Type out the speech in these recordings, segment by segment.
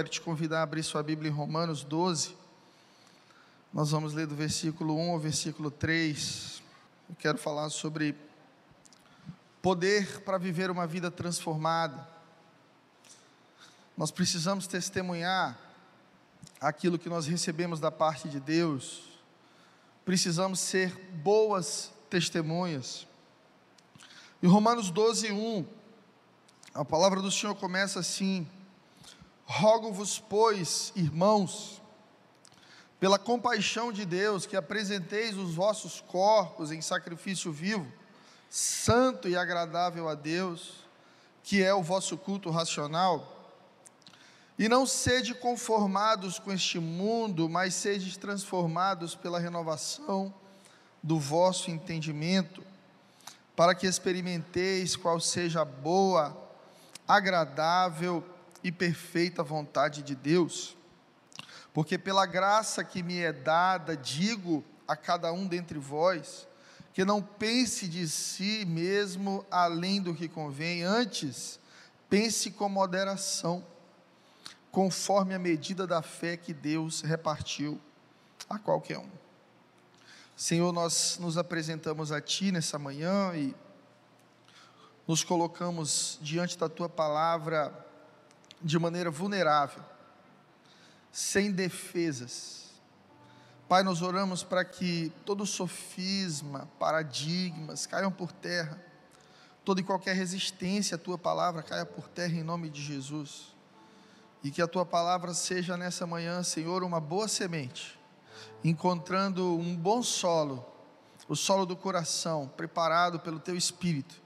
quero te convidar a abrir sua Bíblia em Romanos 12. Nós vamos ler do versículo 1 ao versículo 3. Eu quero falar sobre poder para viver uma vida transformada. Nós precisamos testemunhar aquilo que nós recebemos da parte de Deus. Precisamos ser boas testemunhas. Em Romanos 12, 1, a palavra do Senhor começa assim: Rogo-vos, pois, irmãos, pela compaixão de Deus, que apresenteis os vossos corpos em sacrifício vivo, santo e agradável a Deus, que é o vosso culto racional, e não sede conformados com este mundo, mas sede transformados pela renovação do vosso entendimento, para que experimenteis qual seja a boa, agradável e perfeita vontade de Deus. Porque pela graça que me é dada, digo a cada um dentre vós, que não pense de si mesmo além do que convém, antes pense com moderação, conforme a medida da fé que Deus repartiu a qualquer um. Senhor, nós nos apresentamos a Ti nessa manhã e nos colocamos diante da Tua palavra de maneira vulnerável, sem defesas. Pai, nós oramos para que todo sofisma, paradigmas caiam por terra, toda e qualquer resistência à Tua palavra caia por terra em nome de Jesus. E que a Tua palavra seja nessa manhã, Senhor, uma boa semente encontrando um bom solo, o solo do coração, preparado pelo teu espírito,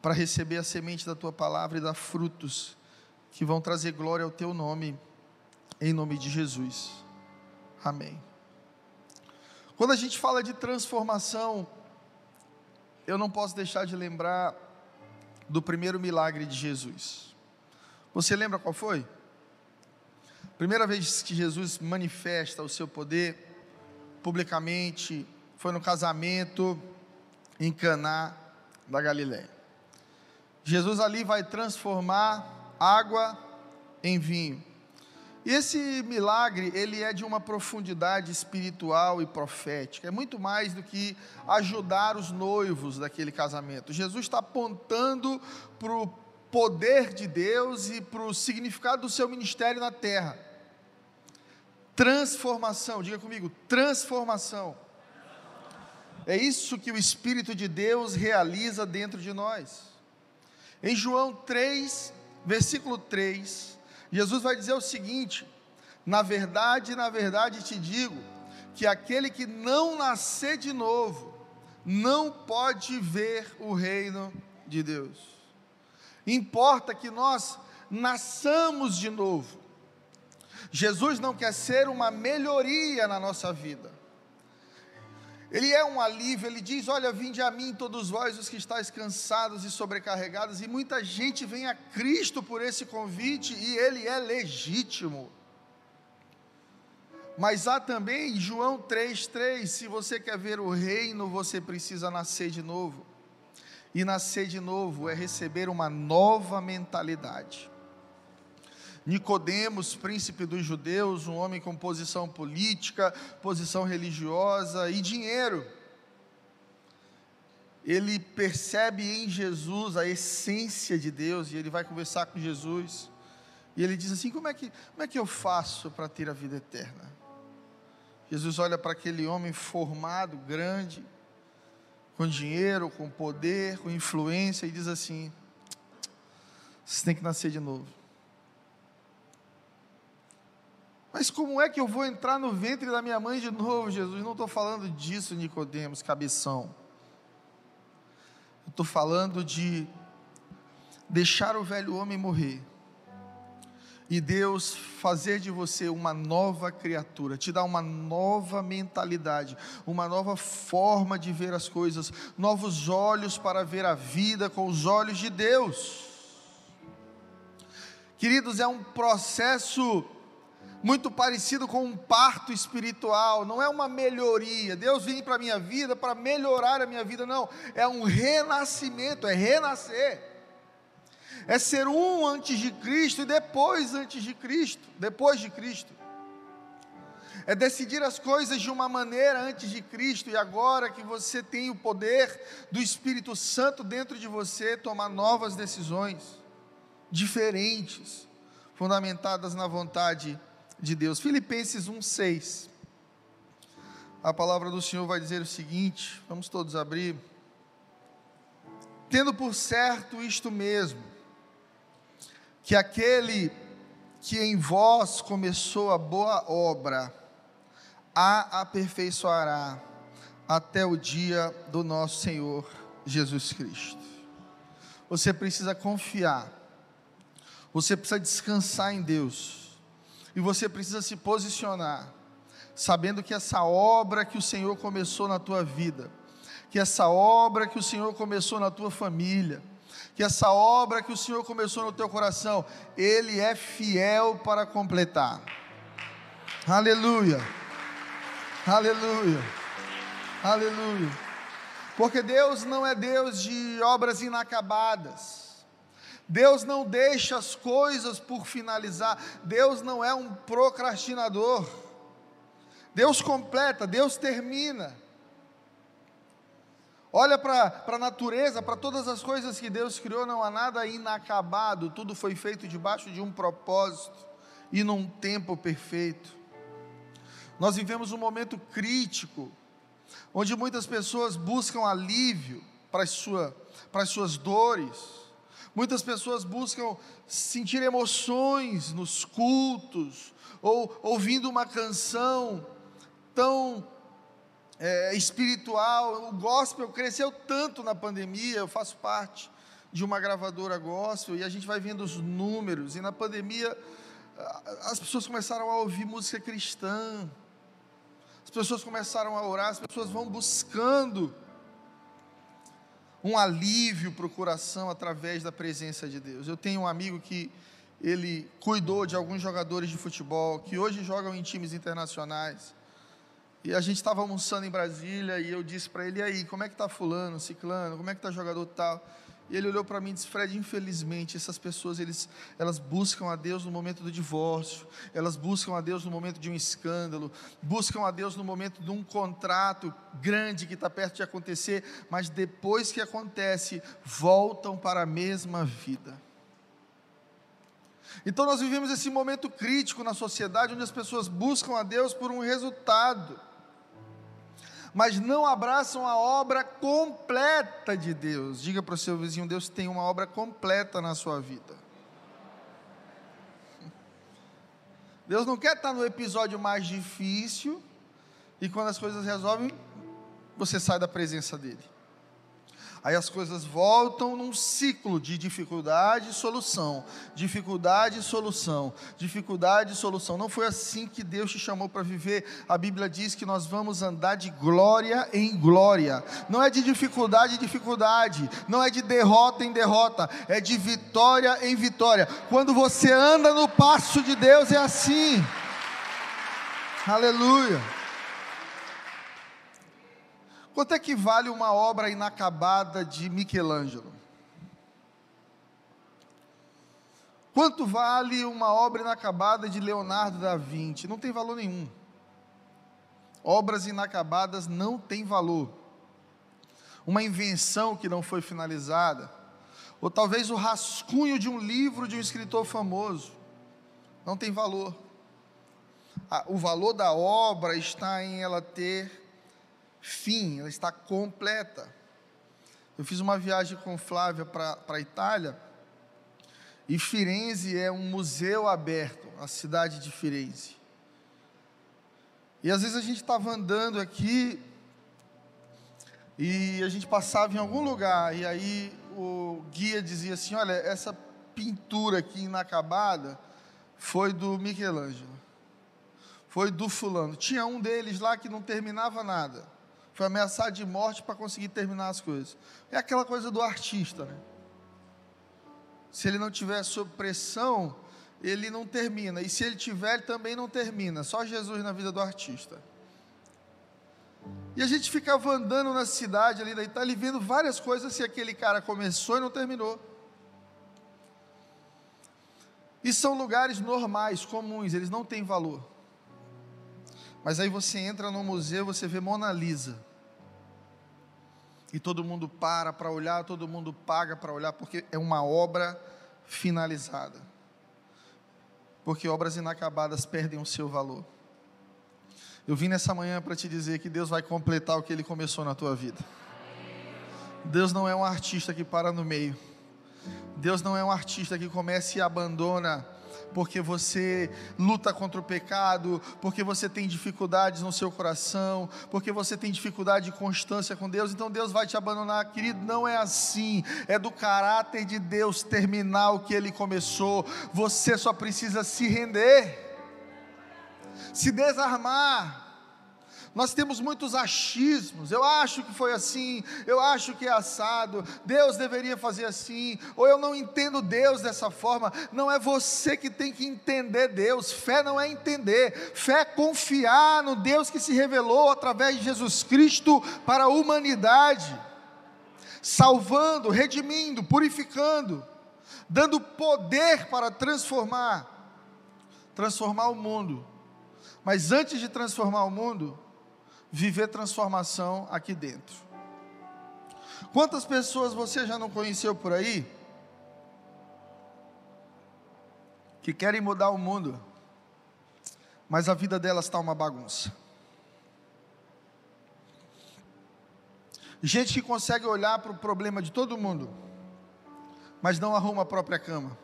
para receber a semente da tua palavra e dar frutos que vão trazer glória ao teu nome, em nome de Jesus. Amém. Quando a gente fala de transformação, eu não posso deixar de lembrar do primeiro milagre de Jesus. Você lembra qual foi? Primeira vez que Jesus manifesta o seu poder publicamente, foi no casamento em Caná da Galiléia. Jesus ali vai transformar água em vinho. E esse milagre, ele é de uma profundidade espiritual e profética. É muito mais do que ajudar os noivos daquele casamento. Jesus está apontando para o poder de Deus e para o significado do seu ministério na terra. Transformação, diga comigo, transformação. É isso que o Espírito de Deus realiza dentro de nós. Em João 3, versículo 3, Jesus vai dizer o seguinte: Na verdade, na verdade te digo, que aquele que não nascer de novo, não pode ver o reino de Deus. Importa que nós nasçamos de novo. Jesus não quer ser uma melhoria na nossa vida. Ele é um alívio, ele diz: Olha, vinde a mim, todos vós os que estáis cansados e sobrecarregados, e muita gente vem a Cristo por esse convite, e ele é legítimo. Mas há também João 3,3: se você quer ver o reino, você precisa nascer de novo. E nascer de novo é receber uma nova mentalidade. Nicodemos, príncipe dos judeus, um homem com posição política, posição religiosa e dinheiro. Ele percebe em Jesus a essência de Deus e ele vai conversar com Jesus. E ele diz assim: Como é que, como é que eu faço para ter a vida eterna? Jesus olha para aquele homem formado, grande, com dinheiro, com poder, com influência, e diz assim: Você tem que nascer de novo. Mas como é que eu vou entrar no ventre da minha mãe de novo, Jesus? Não estou falando disso, Nicodemos, cabeção. Estou falando de deixar o velho homem morrer e Deus fazer de você uma nova criatura, te dar uma nova mentalidade, uma nova forma de ver as coisas, novos olhos para ver a vida com os olhos de Deus. Queridos, é um processo muito parecido com um parto espiritual, não é uma melhoria. Deus vem para a minha vida para melhorar a minha vida, não, é um renascimento, é renascer. É ser um antes de Cristo e depois antes de Cristo, depois de Cristo. É decidir as coisas de uma maneira antes de Cristo e agora que você tem o poder do Espírito Santo dentro de você, tomar novas decisões diferentes, fundamentadas na vontade de Deus. Filipenses 1:6. A palavra do Senhor vai dizer o seguinte, vamos todos abrir. Tendo por certo isto mesmo, que aquele que em vós começou a boa obra, a aperfeiçoará até o dia do nosso Senhor Jesus Cristo. Você precisa confiar, você precisa descansar em Deus, e você precisa se posicionar, sabendo que essa obra que o Senhor começou na tua vida, que essa obra que o Senhor começou na tua família, que essa obra que o Senhor começou no teu coração, Ele é fiel para completar. Aleluia, aleluia, aleluia. Porque Deus não é Deus de obras inacabadas. Deus não deixa as coisas por finalizar. Deus não é um procrastinador. Deus completa, Deus termina. Olha para a natureza, para todas as coisas que Deus criou, não há nada inacabado, tudo foi feito debaixo de um propósito e num tempo perfeito. Nós vivemos um momento crítico, onde muitas pessoas buscam alívio para, sua, para as suas dores, muitas pessoas buscam sentir emoções nos cultos, ou ouvindo uma canção tão é, espiritual. O gospel cresceu tanto na pandemia, eu faço parte de uma gravadora gospel e a gente vai vendo os números. E na pandemia as pessoas começaram a ouvir música cristã, as pessoas começaram a orar, as pessoas vão buscando um alívio para o coração através da presença de Deus. Eu tenho um amigo que ele cuidou de alguns jogadores de futebol que hoje jogam em times internacionais. E a gente estava almoçando em Brasília e eu disse para ele, e aí, como é que está fulano, ciclano, como é que está jogador tal? E ele olhou para mim e disse, Fred, infelizmente essas pessoas, eles, elas buscam a Deus no momento do divórcio, elas buscam a Deus no momento de um escândalo, buscam a Deus no momento de um contrato grande que está perto de acontecer, mas depois que acontece, voltam para a mesma vida. Então nós vivemos esse momento crítico na sociedade, onde as pessoas buscam a Deus por um resultado mas não abraçam a obra completa de Deus. Diga para o seu vizinho: Deus tem uma obra completa na sua vida. Deus não quer estar no episódio mais difícil e quando as coisas resolvem, você sai da presença dele. Aí as coisas voltam num ciclo de dificuldade e solução, dificuldade e solução, dificuldade e solução. Não foi assim que Deus te chamou para viver. A Bíblia diz que nós vamos andar de glória em glória. Não é de dificuldade em dificuldade, não é de derrota em derrota, é de vitória em vitória. Quando você anda no passo de Deus é assim. Aleluia. Quanto é que vale uma obra inacabada de Michelangelo? Quanto vale uma obra inacabada de Leonardo da Vinci? Não tem valor nenhum. Obras inacabadas não têm valor. Uma invenção que não foi finalizada, ou talvez o rascunho de um livro de um escritor famoso, não tem valor. O valor da obra está em ela ter fim, ela está completa. Eu fiz uma viagem com Flávia para a Itália, e Firenze é um museu aberto, a cidade de Firenze. E às vezes a gente estava andando aqui, e a gente passava em algum lugar, e aí o guia dizia assim: Olha, essa pintura aqui inacabada foi do Michelangelo, foi do fulano. Tinha um deles lá que não terminava nada foi ameaçado de morte para conseguir terminar as coisas. É aquela coisa do artista, né? Se ele não tiver sob pressão, ele não termina. E se ele tiver, ele também não termina. Só Jesus na vida do artista. E a gente ficava andando na cidade ali da Itália e vendo várias coisas se aquele cara começou e não terminou. E são lugares normais, comuns, eles não têm valor. Mas aí você entra no museu, você vê Mona Lisa. E todo mundo para para olhar, todo mundo paga para olhar, porque é uma obra finalizada. Porque obras inacabadas perdem o seu valor. Eu vim nessa manhã para te dizer que Deus vai completar o que Ele começou na tua vida. Deus não é um artista que para no meio. Deus não é um artista que começa e abandona porque você luta contra o pecado, porque você tem dificuldades no seu coração, porque você tem dificuldade de constância com Deus, então Deus vai te abandonar, querido. Não é assim, é do caráter de Deus terminar o que Ele começou. Você só precisa se render, se desarmar nós temos muitos achismos. Eu acho que foi assim, eu acho que é assado. Deus deveria fazer assim, ou eu não entendo Deus dessa forma. Não é você que tem que entender Deus. Fé não é entender, fé é confiar no Deus que se revelou através de Jesus Cristo para a humanidade, salvando, redimindo, purificando, dando poder para transformar transformar o mundo. Mas antes de transformar o mundo, viver transformação aqui dentro. Quantas pessoas você já não conheceu por aí que querem mudar o mundo, mas a vida delas está uma bagunça? Gente que consegue olhar para o problema de todo mundo, mas não arruma a própria cama.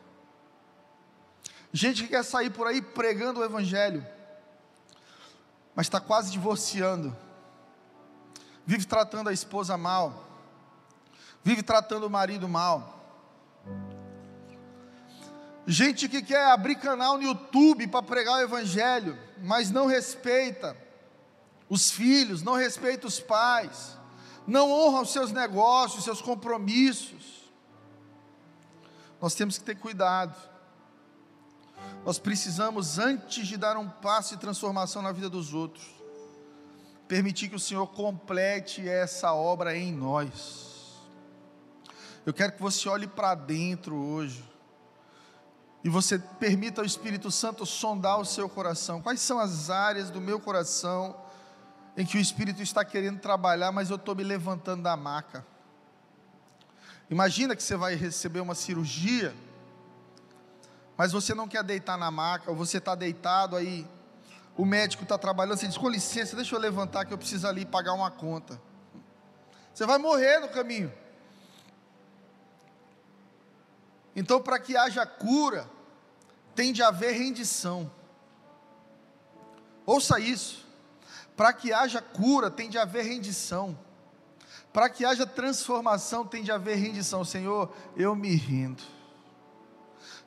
Gente que quer sair por aí pregando o Evangelho, mas está quase divorciando, vive tratando a esposa mal, vive tratando o marido mal. Gente que quer abrir canal no YouTube para pregar o Evangelho, mas não respeita os filhos, não respeita os pais, não honra os seus negócios, seus compromissos. Nós temos que ter cuidado. Nós precisamos, antes de dar um passo de transformação na vida dos outros, permitir que o Senhor complete essa obra em nós. Eu quero que você olhe para dentro hoje e você permita ao Espírito Santo sondar o seu coração. Quais são as áreas do meu coração em que o Espírito está querendo trabalhar, mas eu estou me levantando da maca? Imagina que você vai receber uma cirurgia mas você não quer deitar na maca, ou você está deitado aí, o médico está trabalhando, você diz, com licença, deixa eu levantar que eu preciso ali pagar uma conta. Você vai morrer no caminho. Então, para que haja cura, tem de haver rendição. Ouça isso. Para que haja cura, tem de haver rendição. Para que haja transformação, tem de haver rendição. Senhor, eu me rindo.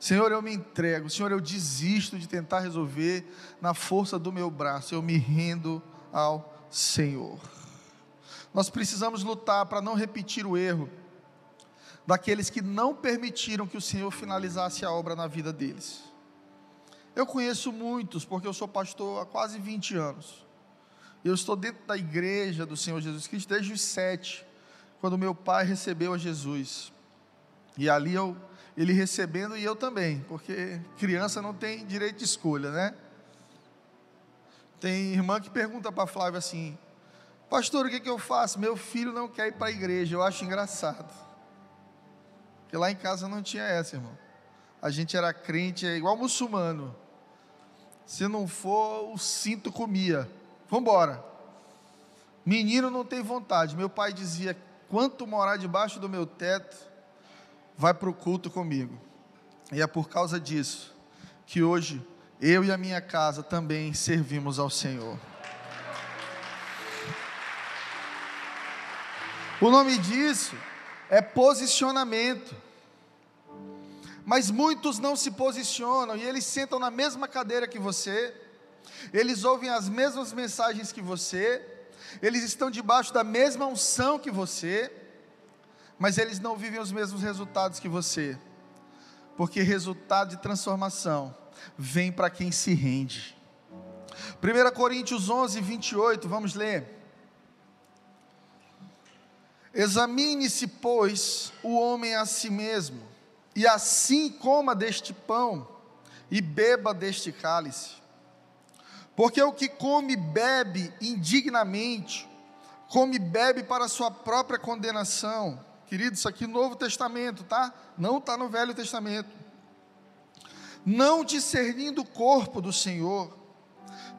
Senhor, eu me entrego. Senhor, eu desisto de tentar resolver na força do meu braço. Eu me rendo ao Senhor. Nós precisamos lutar para não repetir o erro daqueles que não permitiram que o Senhor finalizasse a obra na vida deles. Eu conheço muitos, porque eu sou pastor há quase 20 anos. Eu estou dentro da igreja do Senhor Jesus Cristo desde os sete, quando meu pai recebeu a Jesus. E ali eu ele recebendo e eu também, porque criança não tem direito de escolha, né? Tem irmã que pergunta para Flávia assim: Pastor, o que, que eu faço? Meu filho não quer ir para a igreja. Eu acho engraçado. Porque lá em casa não tinha essa, irmão. A gente era crente, é igual muçulmano. Se não for, o cinto comia. Vamos embora. Menino não tem vontade. Meu pai dizia: quanto morar debaixo do meu teto, vai para o culto comigo. E é por causa disso que hoje eu e a minha casa também servimos ao Senhor. O nome disso é posicionamento. Mas muitos não se posicionam e eles sentam na mesma cadeira que você, eles ouvem as mesmas mensagens que você, eles estão debaixo da mesma unção que você, mas eles não vivem os mesmos resultados que você, porque resultado de transformação vem para quem se rende. 1 Coríntios 11, 28, vamos ler. Examine-se, pois, o homem a si mesmo, e assim coma deste pão, e beba deste cálice. Porque o que come e bebe indignamente, come e bebe para sua própria condenação. Querido, isso aqui é Novo Testamento, tá? Não está no Velho Testamento. Não discernindo o corpo do Senhor,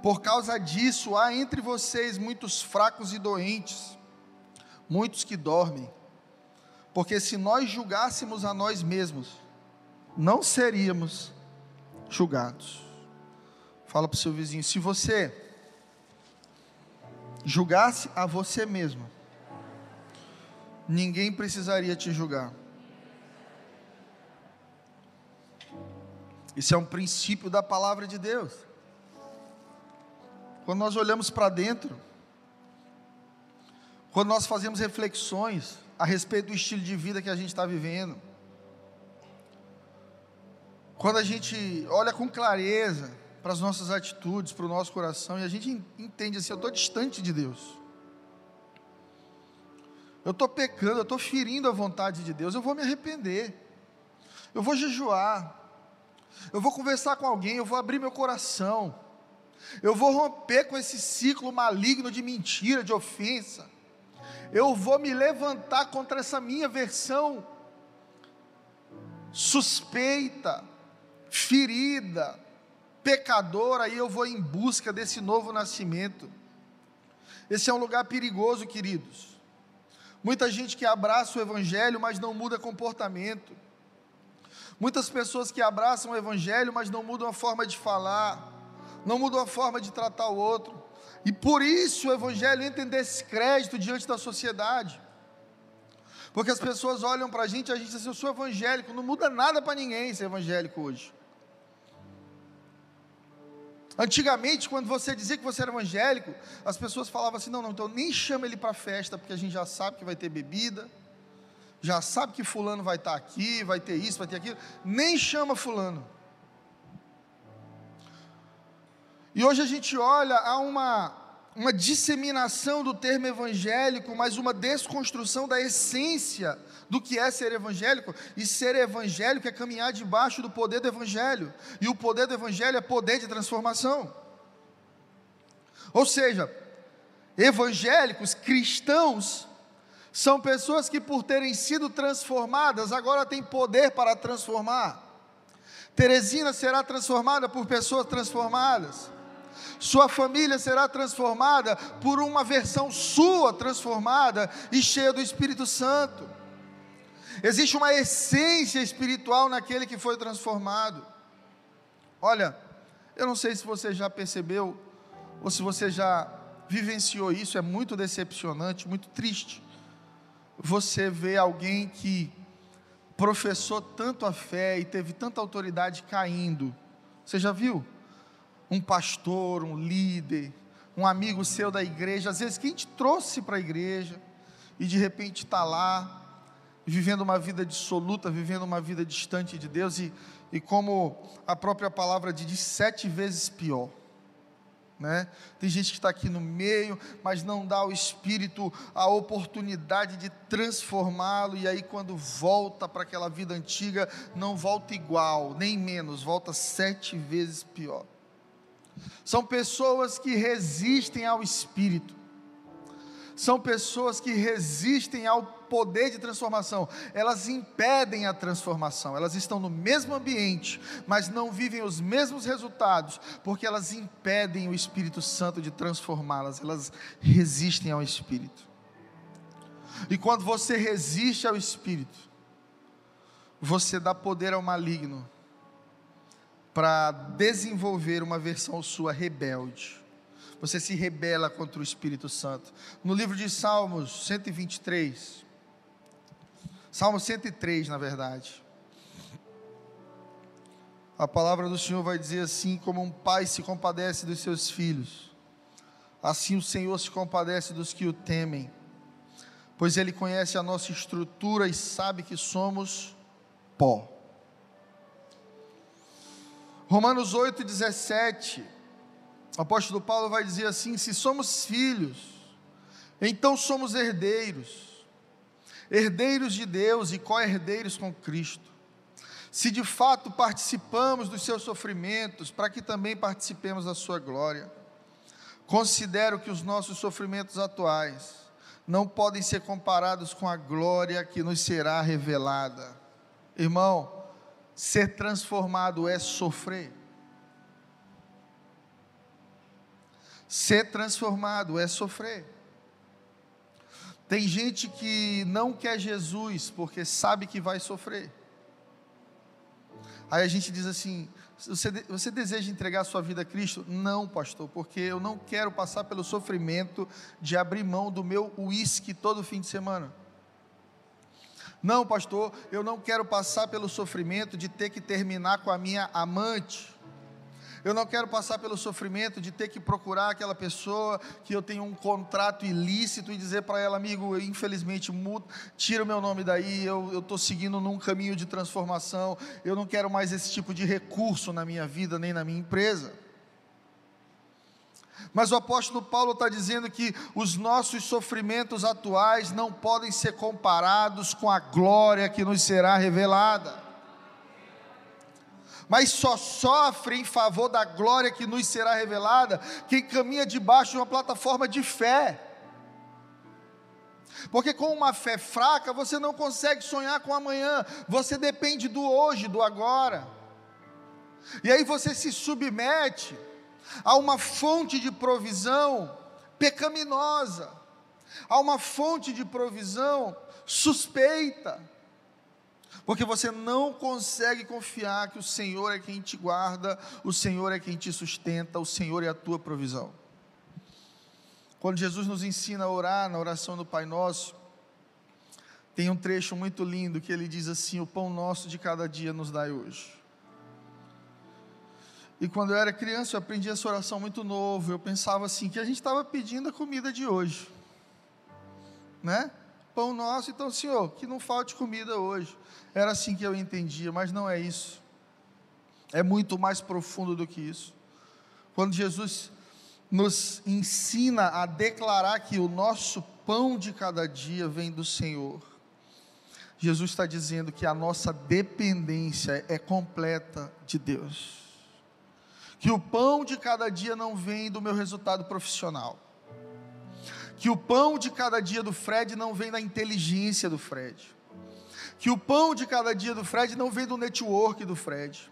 por causa disso há entre vocês muitos fracos e doentes, muitos que dormem. Porque se nós julgássemos a nós mesmos, não seríamos julgados. Fala para o seu vizinho: se você julgasse a você mesmo, ninguém precisaria te julgar. Isso é um princípio da palavra de Deus. Quando nós olhamos para dentro, quando nós fazemos reflexões a respeito do estilo de vida que a gente está vivendo, quando a gente olha com clareza para as nossas atitudes, para o nosso coração, e a gente entende assim: eu estou distante de Deus, eu estou pecando, eu estou ferindo a vontade de Deus, eu vou me arrepender, eu vou jejuar, eu vou conversar com alguém, eu vou abrir meu coração, eu vou romper com esse ciclo maligno de mentira, de ofensa. Eu vou me levantar contra essa minha versão suspeita, ferida, pecadora, e eu vou em busca desse novo nascimento. Esse é um lugar perigoso, queridos. Muita gente que abraça o Evangelho, mas não muda comportamento. Muitas pessoas que abraçam o Evangelho, mas não mudam a forma de falar não mudou a forma de tratar o outro. E por isso o Evangelho entra em descrédito diante da sociedade. Porque as pessoas olham para a gente e a gente diz assim: eu sou evangélico, não muda nada para ninguém ser evangélico hoje. Antigamente, quando você dizia que você era evangélico, as pessoas falavam assim: não, não, então nem chama ele para festa, porque a gente já sabe que vai ter bebida, já sabe que Fulano vai estar aqui, vai ter isso, vai ter aquilo, nem chama Fulano. E hoje a gente olha a uma, uma disseminação do termo evangélico, mas uma desconstrução da essência do que é ser evangélico. E ser evangélico é caminhar debaixo do poder do evangelho. E o poder do evangelho é poder de transformação. Ou seja, evangélicos, cristãos, são pessoas que, por terem sido transformadas, agora têm poder para transformar. Teresina será transformada por pessoas transformadas. Sua família será transformada por uma versão sua transformada e cheia do Espírito Santo. Existe uma essência espiritual naquele que foi transformado. Olha, eu não sei se você já percebeu ou se você já vivenciou isso, é muito decepcionante, muito triste. Você vê alguém que professou tanto a fé e teve tanta autoridade caindo. Você já viu? Um pastor, um líder, um amigo seu da igreja, às vezes que a gente trouxe para a igreja, e de repente está lá, vivendo uma vida dissoluta, vivendo uma vida distante de Deus, e, e como a própria palavra diz, sete vezes pior. Né? Tem gente que está aqui no meio, mas não dá ao Espírito a oportunidade de transformá-lo, e aí, quando volta para aquela vida antiga, não volta igual, nem menos, volta sete vezes pior. São pessoas que resistem ao Espírito, são pessoas que resistem ao poder de transformação, elas impedem a transformação, elas estão no mesmo ambiente, mas não vivem os mesmos resultados, porque elas impedem o Espírito Santo de transformá-las, elas resistem ao Espírito. E quando você resiste ao Espírito, você dá poder ao maligno para desenvolver uma versão sua rebelde. Você se rebela contra o Espírito Santo. No livro de Salmos 123, Salmo 103, na verdade. A palavra do Senhor vai dizer assim: como um pai se compadece dos seus filhos, assim o Senhor se compadece dos que o temem, pois Ele conhece a nossa estrutura e sabe que somos pó. Romanos 8, 17, o apóstolo Paulo vai dizer assim: se somos filhos, então somos herdeiros, herdeiros de Deus e co-herdeiros com Cristo. se de fato participamos dos seus sofrimentos, para que também participemos da sua glória. Considero que os nossos sofrimentos atuais não podem ser comparados com a glória que nos será revelada. Irmão, ser transformado é sofrer. Ser transformado é sofrer. Tem gente que não quer Jesus porque sabe que vai sofrer. Aí a gente diz assim: você, você deseja entregar sua vida a Cristo? Não, pastor, porque eu não quero passar pelo sofrimento de abrir mão do meu uísque todo fim de semana. Não, pastor, eu não quero passar pelo sofrimento de ter que terminar com a minha amante. Eu não quero passar pelo sofrimento de ter que procurar aquela pessoa que eu tenho um contrato ilícito e dizer para ela, amigo, infelizmente, tira o meu nome daí, eu estou seguindo num caminho de transformação, eu não quero mais esse tipo de recurso na minha vida, nem na minha empresa. Mas o apóstolo Paulo está dizendo que os nossos sofrimentos atuais não podem ser comparados com a glória que nos será revelada mas só sofre em favor da glória que nos será revelada quem caminha debaixo de uma plataforma de fé. Porque com uma fé fraca você não consegue sonhar com amanhã, você depende do hoje, do agora. E aí você se submete a uma fonte de provisão pecaminosa, a uma fonte de provisão suspeita porque você não consegue confiar que o Senhor é quem te guarda, o Senhor é quem te sustenta, o Senhor é a tua provisão. Quando Jesus nos ensina a orar na oração do Pai Nosso, tem um trecho muito lindo que ele diz assim: O pão nosso de cada dia nos dai hoje. E quando eu era criança, eu aprendi essa oração muito novo. Eu pensava assim: que a gente estava pedindo a comida de hoje, né? Pão nosso, então, Senhor, que não falte comida hoje. Era assim que eu entendia, mas não é isso. É muito mais profundo do que isso. Quando Jesus nos ensina a declarar que o nosso pão de cada dia vem do Senhor, Jesus está dizendo que a nossa dependência é completa de Deus. Que o pão de cada dia não vem do meu resultado profissional. Que o pão de cada dia do Fred não vem da inteligência do Fred que o pão de cada dia do Fred não vem do network do Fred.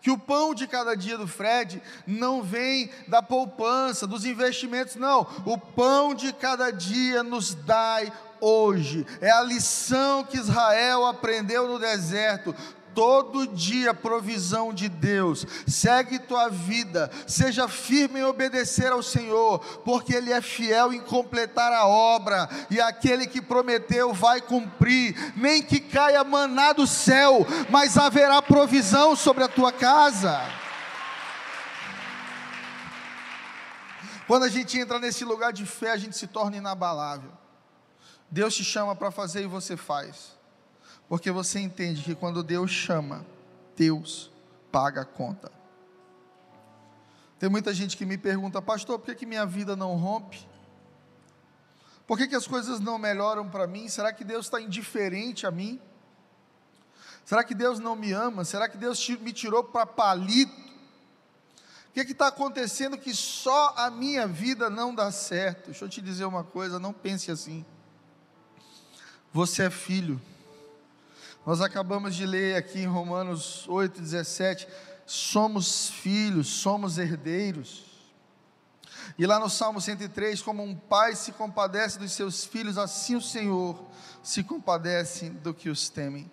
Que o pão de cada dia do Fred não vem da poupança, dos investimentos, não. O pão de cada dia nos dai hoje. É a lição que Israel aprendeu no deserto todo dia provisão de Deus. Segue tua vida, seja firme em obedecer ao Senhor, porque Ele é fiel em completar a obra, e aquele que prometeu vai cumprir, nem que caia maná do céu, mas haverá provisão sobre a tua casa. Quando a gente entra nesse lugar de fé, a gente se torna inabalável. Deus te chama para fazer e você faz. Porque você entende que quando Deus chama, Deus paga a conta. Tem muita gente que me pergunta, pastor, por que, que minha vida não rompe? Por que, que as coisas não melhoram para mim? Será que Deus está indiferente a mim? Será que Deus não me ama? Será que Deus me tirou para palito? O que está acontecendo que só a minha vida não dá certo? Deixa eu te dizer uma coisa, não pense assim. Você é filho. Nós acabamos de ler aqui em Romanos 8, 17: somos filhos, somos herdeiros. E lá no Salmo 103, como um pai se compadece dos seus filhos, assim o Senhor se compadece do que os temem.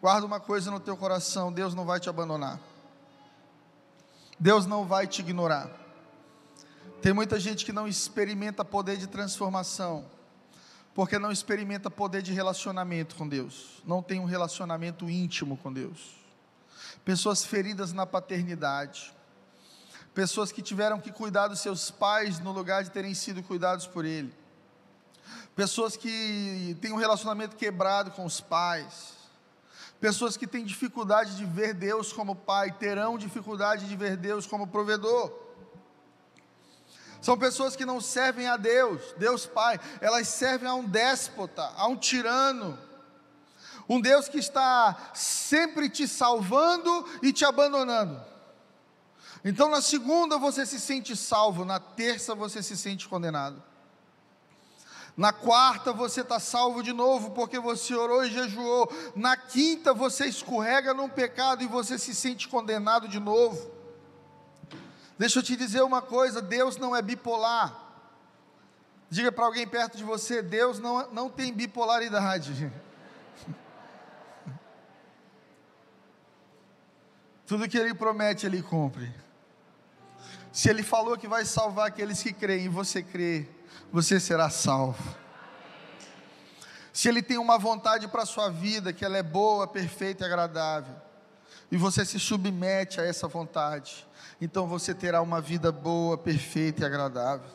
Guarda uma coisa no teu coração: Deus não vai te abandonar. Deus não vai te ignorar. Tem muita gente que não experimenta poder de transformação porque não experimenta poder de relacionamento com Deus, não tem um relacionamento íntimo com Deus. Pessoas feridas na paternidade, pessoas que tiveram que cuidar dos seus pais no lugar de terem sido cuidados por Ele, pessoas que têm um relacionamento quebrado com os pais, pessoas que têm dificuldade de ver Deus como Pai, terão dificuldade de ver Deus como provedor. São pessoas que não servem a Deus, Deus Pai, elas servem a um déspota, a um tirano. Um Deus que está sempre te salvando e te abandonando. Então, na segunda você se sente salvo, na terça você se sente condenado. Na quarta você está salvo de novo porque você orou e jejuou. Na quinta você escorrega num pecado e você se sente condenado de novo. Deixa eu te dizer uma coisa: Deus não é bipolar. Diga para alguém perto de você: Deus não, não tem bipolaridade. Tudo que Ele promete, Ele cumpre. Se Ele falou que vai salvar aqueles que creem e você crê, você será salvo. Se Ele tem uma vontade para a sua vida, que ela é boa, perfeita e agradável, e você se submete a essa vontade, então você terá uma vida boa, perfeita e agradável.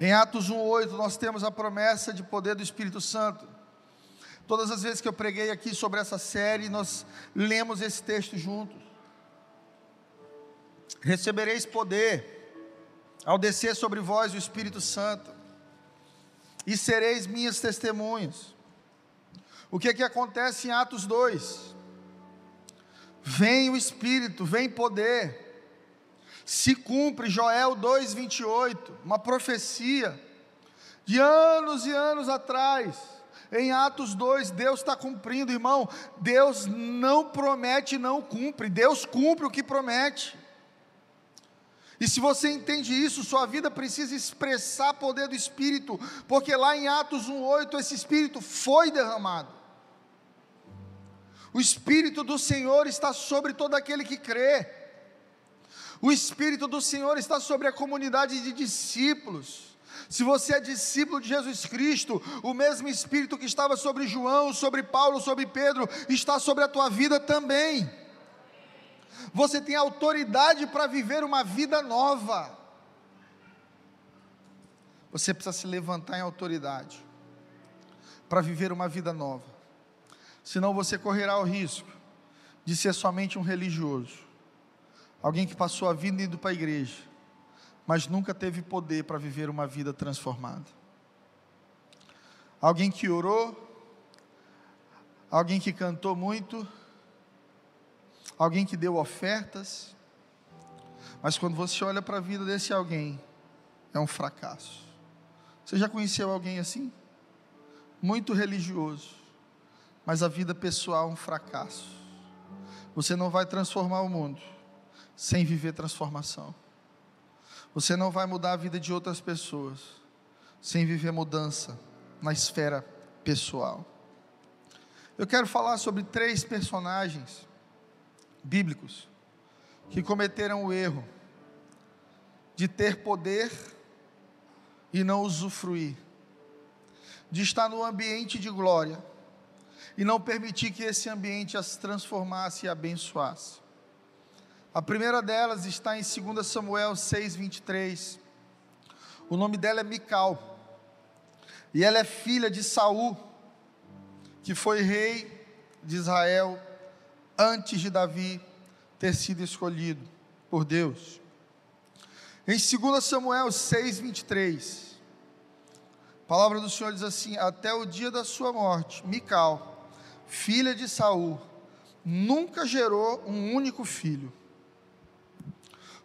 Em Atos 1,8 nós temos a promessa de poder do Espírito Santo. Todas as vezes que eu preguei aqui sobre essa série, nós lemos esse texto juntos. Recebereis poder ao descer sobre vós o Espírito Santo, e sereis minhas testemunhas. O que é que acontece em Atos 2? Vem o Espírito, vem poder, se cumpre Joel 2,28, uma profecia de anos e anos atrás. Em Atos 2, Deus está cumprindo, irmão. Deus não promete e não cumpre. Deus cumpre o que promete. E se você entende isso, sua vida precisa expressar poder do Espírito, porque lá em Atos 1,8 esse Espírito foi derramado. O Espírito do Senhor está sobre todo aquele que crê. O Espírito do Senhor está sobre a comunidade de discípulos. Se você é discípulo de Jesus Cristo, o mesmo Espírito que estava sobre João, sobre Paulo, sobre Pedro, está sobre a tua vida também. Você tem autoridade para viver uma vida nova. Você precisa se levantar em autoridade para viver uma vida nova. Senão você correrá o risco de ser somente um religioso Alguém que passou a vida indo para a igreja, mas nunca teve poder para viver uma vida transformada. Alguém que orou, alguém que cantou muito, alguém que deu ofertas, mas quando você olha para a vida desse alguém, é um fracasso. Você já conheceu alguém assim? Muito religioso, mas a vida pessoal é um fracasso. Você não vai transformar o mundo sem viver transformação. Você não vai mudar a vida de outras pessoas sem viver mudança na esfera pessoal. Eu quero falar sobre três personagens bíblicos que cometeram o erro de ter poder e não usufruir, de estar no ambiente de glória e não permitir que esse ambiente as transformasse e abençoasse. A primeira delas está em 2 Samuel 6:23. O nome dela é Mical. E ela é filha de Saul, que foi rei de Israel antes de Davi ter sido escolhido por Deus. Em 2 Samuel 6:23, a palavra do Senhor diz assim: Até o dia da sua morte, Mical, filha de Saul, nunca gerou um único filho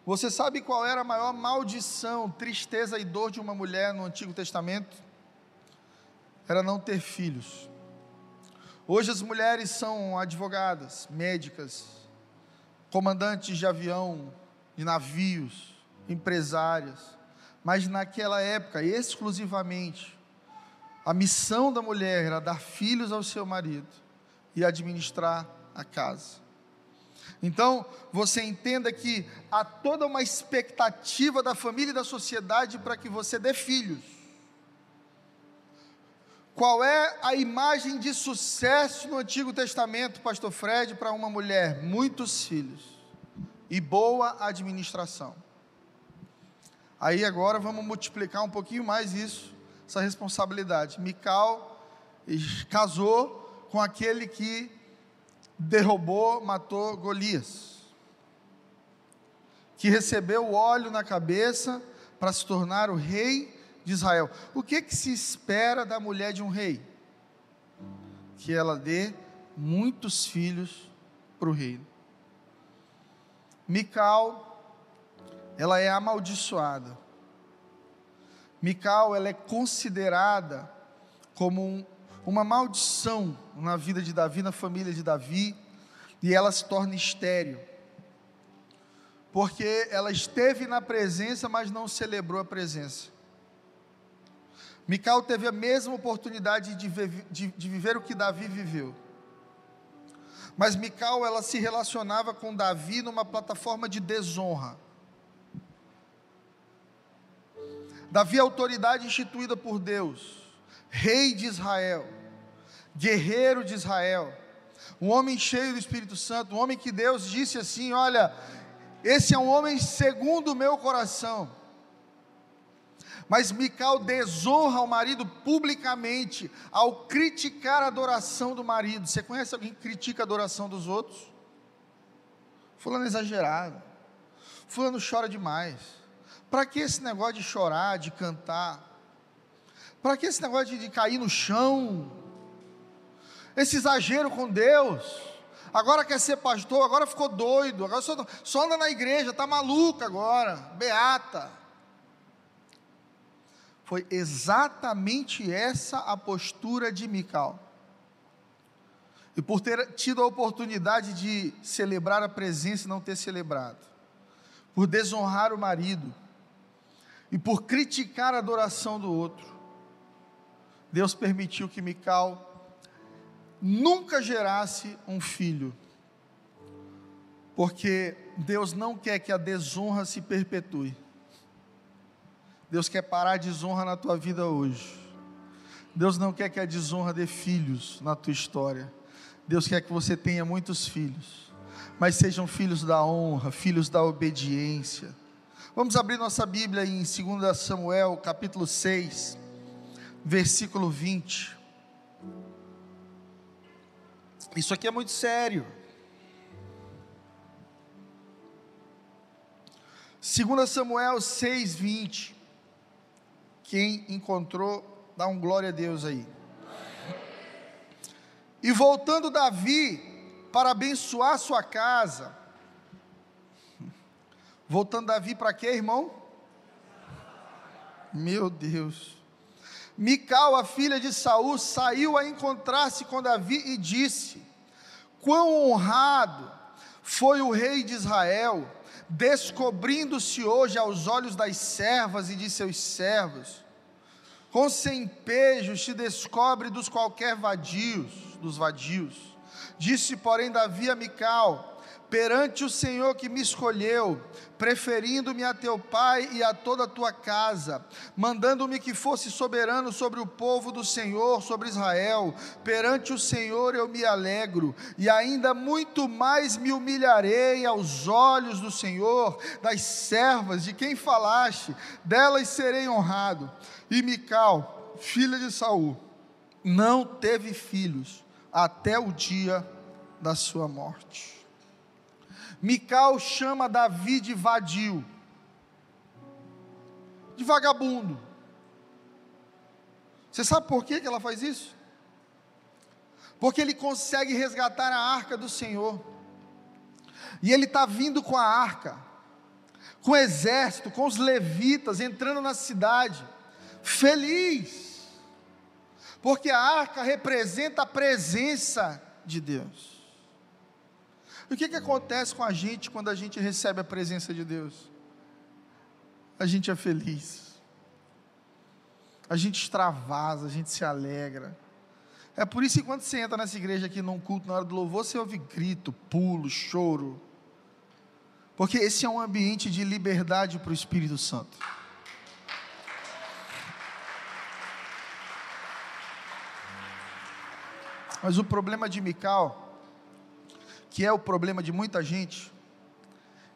você sabe qual era a maior maldição, tristeza e dor de uma mulher no Antigo Testamento? Era não ter filhos. Hoje as mulheres são advogadas, médicas, comandantes de avião, de navios, empresárias. Mas naquela época, exclusivamente, a missão da mulher era dar filhos ao seu marido e administrar a casa. Então, você entenda que há toda uma expectativa da família e da sociedade para que você dê filhos. Qual é a imagem de sucesso no Antigo Testamento, Pastor Fred, para uma mulher? Muitos filhos e boa administração. Aí agora vamos multiplicar um pouquinho mais isso, essa responsabilidade. Mical casou com aquele que derrubou, matou Golias, que recebeu o óleo na cabeça para se tornar o rei de Israel. O que, que se espera da mulher de um rei? que ela dê muitos filhos para o reino. Mical, ela é amaldiçoada. Mical, ela é considerada como um, uma maldição na vida de Davi, na família de Davi, e ela se torna estéril. Porque ela esteve na presença, mas não celebrou a presença. Mical teve a mesma oportunidade de, de, de viver o que Davi viveu. Mas Mical ela se relacionava com Davi numa plataforma de desonra. Davi é autoridade instituída por Deus, rei de Israel, guerreiro de Israel, um homem cheio do Espírito Santo, um homem que Deus disse assim: Olha, esse é um homem segundo o meu coração. Mas Mical desonra o marido publicamente ao criticar a adoração do marido. Você conhece alguém que critica a adoração dos outros? Fulano é exagerado. Fulano chora demais. Para que esse negócio de chorar, de cantar? Para que esse negócio de, de cair no chão? Esse exagero com Deus? Agora quer ser pastor, agora ficou doido, agora só, só anda na igreja, está maluca agora, beata. Foi exatamente essa a postura de Mical. E por ter tido a oportunidade de celebrar a presença e não ter celebrado, por desonrar o marido e por criticar a adoração do outro, Deus permitiu que Mical nunca gerasse um filho, porque Deus não quer que a desonra se perpetue. Deus quer parar a desonra na tua vida hoje. Deus não quer que a desonra dê filhos na tua história. Deus quer que você tenha muitos filhos, mas sejam filhos da honra, filhos da obediência. Vamos abrir nossa Bíblia em 2 Samuel, capítulo 6, versículo 20. Isso aqui é muito sério. 2 Samuel 6, 20. Quem encontrou, dá um glória a Deus aí. E voltando Davi para abençoar sua casa. Voltando Davi para quê, irmão? Meu Deus. Mical, a filha de Saul, saiu a encontrar-se com Davi e disse: Quão honrado foi o rei de Israel descobrindo-se hoje aos olhos das servas e de seus servos, com sempejos se descobre dos qualquer vadios, dos vadios. Disse, porém, Davi a Mical: perante o Senhor que me escolheu, preferindo-me a teu pai e a toda a tua casa, mandando-me que fosse soberano sobre o povo do Senhor, sobre Israel, perante o Senhor eu me alegro, e ainda muito mais me humilharei aos olhos do Senhor, das servas de quem falaste, delas serei honrado. E Mical, filha de Saul, não teve filhos até o dia da sua morte. Mical chama Davi de vadio, de vagabundo. Você sabe por que ela faz isso? Porque ele consegue resgatar a arca do Senhor. E ele está vindo com a arca, com o exército, com os levitas, entrando na cidade, feliz, porque a arca representa a presença de Deus. O que, que acontece com a gente quando a gente recebe a presença de Deus? A gente é feliz, a gente extravasa, a gente se alegra. É por isso que quando você entra nessa igreja aqui num culto, na hora do louvor, você ouve grito, pulo, choro. Porque esse é um ambiente de liberdade para o Espírito Santo. Mas o problema de Mical que é o problema de muita gente,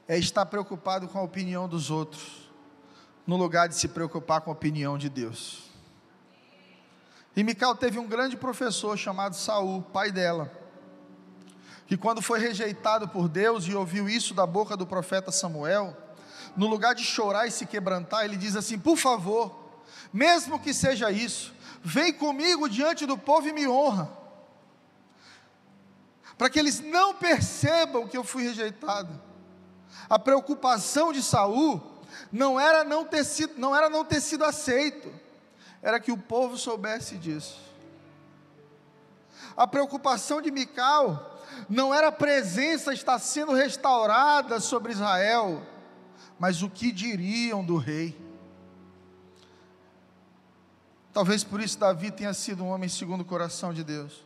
é estar preocupado com a opinião dos outros, no lugar de se preocupar com a opinião de Deus. E Mical teve um grande professor chamado Saul, pai dela, que quando foi rejeitado por Deus e ouviu isso da boca do profeta Samuel, no lugar de chorar e se quebrantar, ele diz assim: Por favor, mesmo que seja isso, vem comigo diante do povo e me honra. Para que eles não percebam que eu fui rejeitado. A preocupação de Saul não era não ter sido, não era não ter sido aceito, era que o povo soubesse disso. A preocupação de Mical não era a presença estar sendo restaurada sobre Israel, mas o que diriam do rei. Talvez por isso Davi tenha sido um homem segundo o coração de Deus,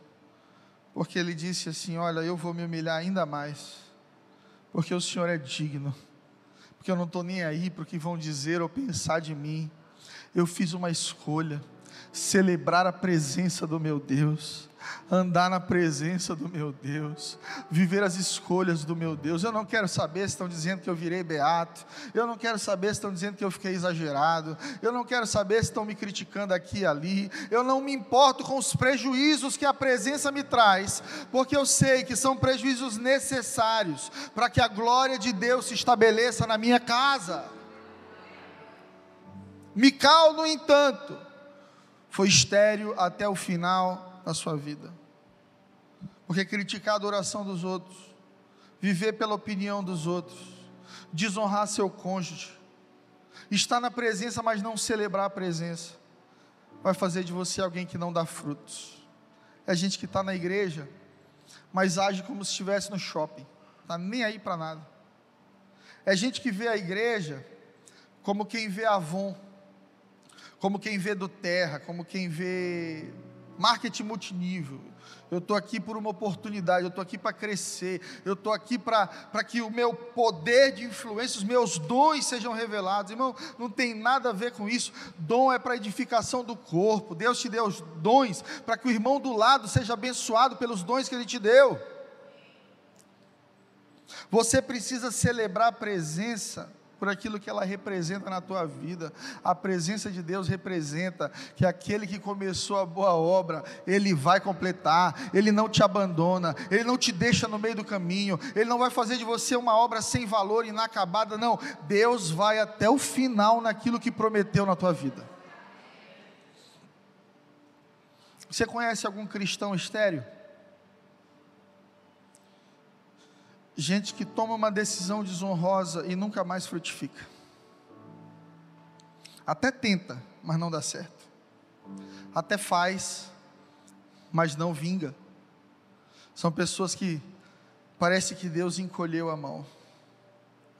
porque ele disse assim: Olha, eu vou me humilhar ainda mais, porque o Senhor é digno, porque eu não estou nem aí para o que vão dizer ou pensar de mim. Eu fiz uma escolha, celebrar a presença do meu Deus, andar na presença do meu Deus, viver as escolhas do meu Deus. Eu não quero saber se estão dizendo que eu virei beato, eu não quero saber se estão dizendo que eu fiquei exagerado, eu não quero saber se estão me criticando aqui e ali, eu não me importo com os prejuízos que a presença me traz, porque eu sei que são prejuízos necessários para que a glória de Deus se estabeleça na minha casa. Mical, no entanto, foi estéril até o final na sua vida. Porque criticar a adoração dos outros, viver pela opinião dos outros, desonrar seu cônjuge, estar na presença, mas não celebrar a presença, vai fazer de você alguém que não dá frutos. É gente que está na igreja, mas age como se estivesse no shopping, está nem aí para nada. É gente que vê a igreja como quem vê Avon, como quem vê do Terra, como quem vê marketing multinível. Eu estou aqui por uma oportunidade, eu estou aqui para crescer, eu estou aqui para que o meu poder de influência, os meus dons sejam revelados. Irmão, não tem nada a ver com isso. Dom é para edificação do corpo. Deus te deu os dons para que o irmão do lado seja abençoado pelos dons que ele te deu. Você precisa celebrar a presença por aquilo que ela representa na tua vida. A presença de Deus representa que aquele que começou a boa obra, ele vai completar, ele não te abandona, ele não te deixa no meio do caminho, ele não vai fazer de você uma obra sem valor, inacabada, não. Deus vai até o final naquilo que prometeu na tua vida. Você conhece algum cristão estéreo? Gente que toma uma decisão desonrosa e nunca mais frutifica. Até tenta, mas não dá certo. Até faz, mas não vinga. São pessoas que parece que Deus encolheu a mão.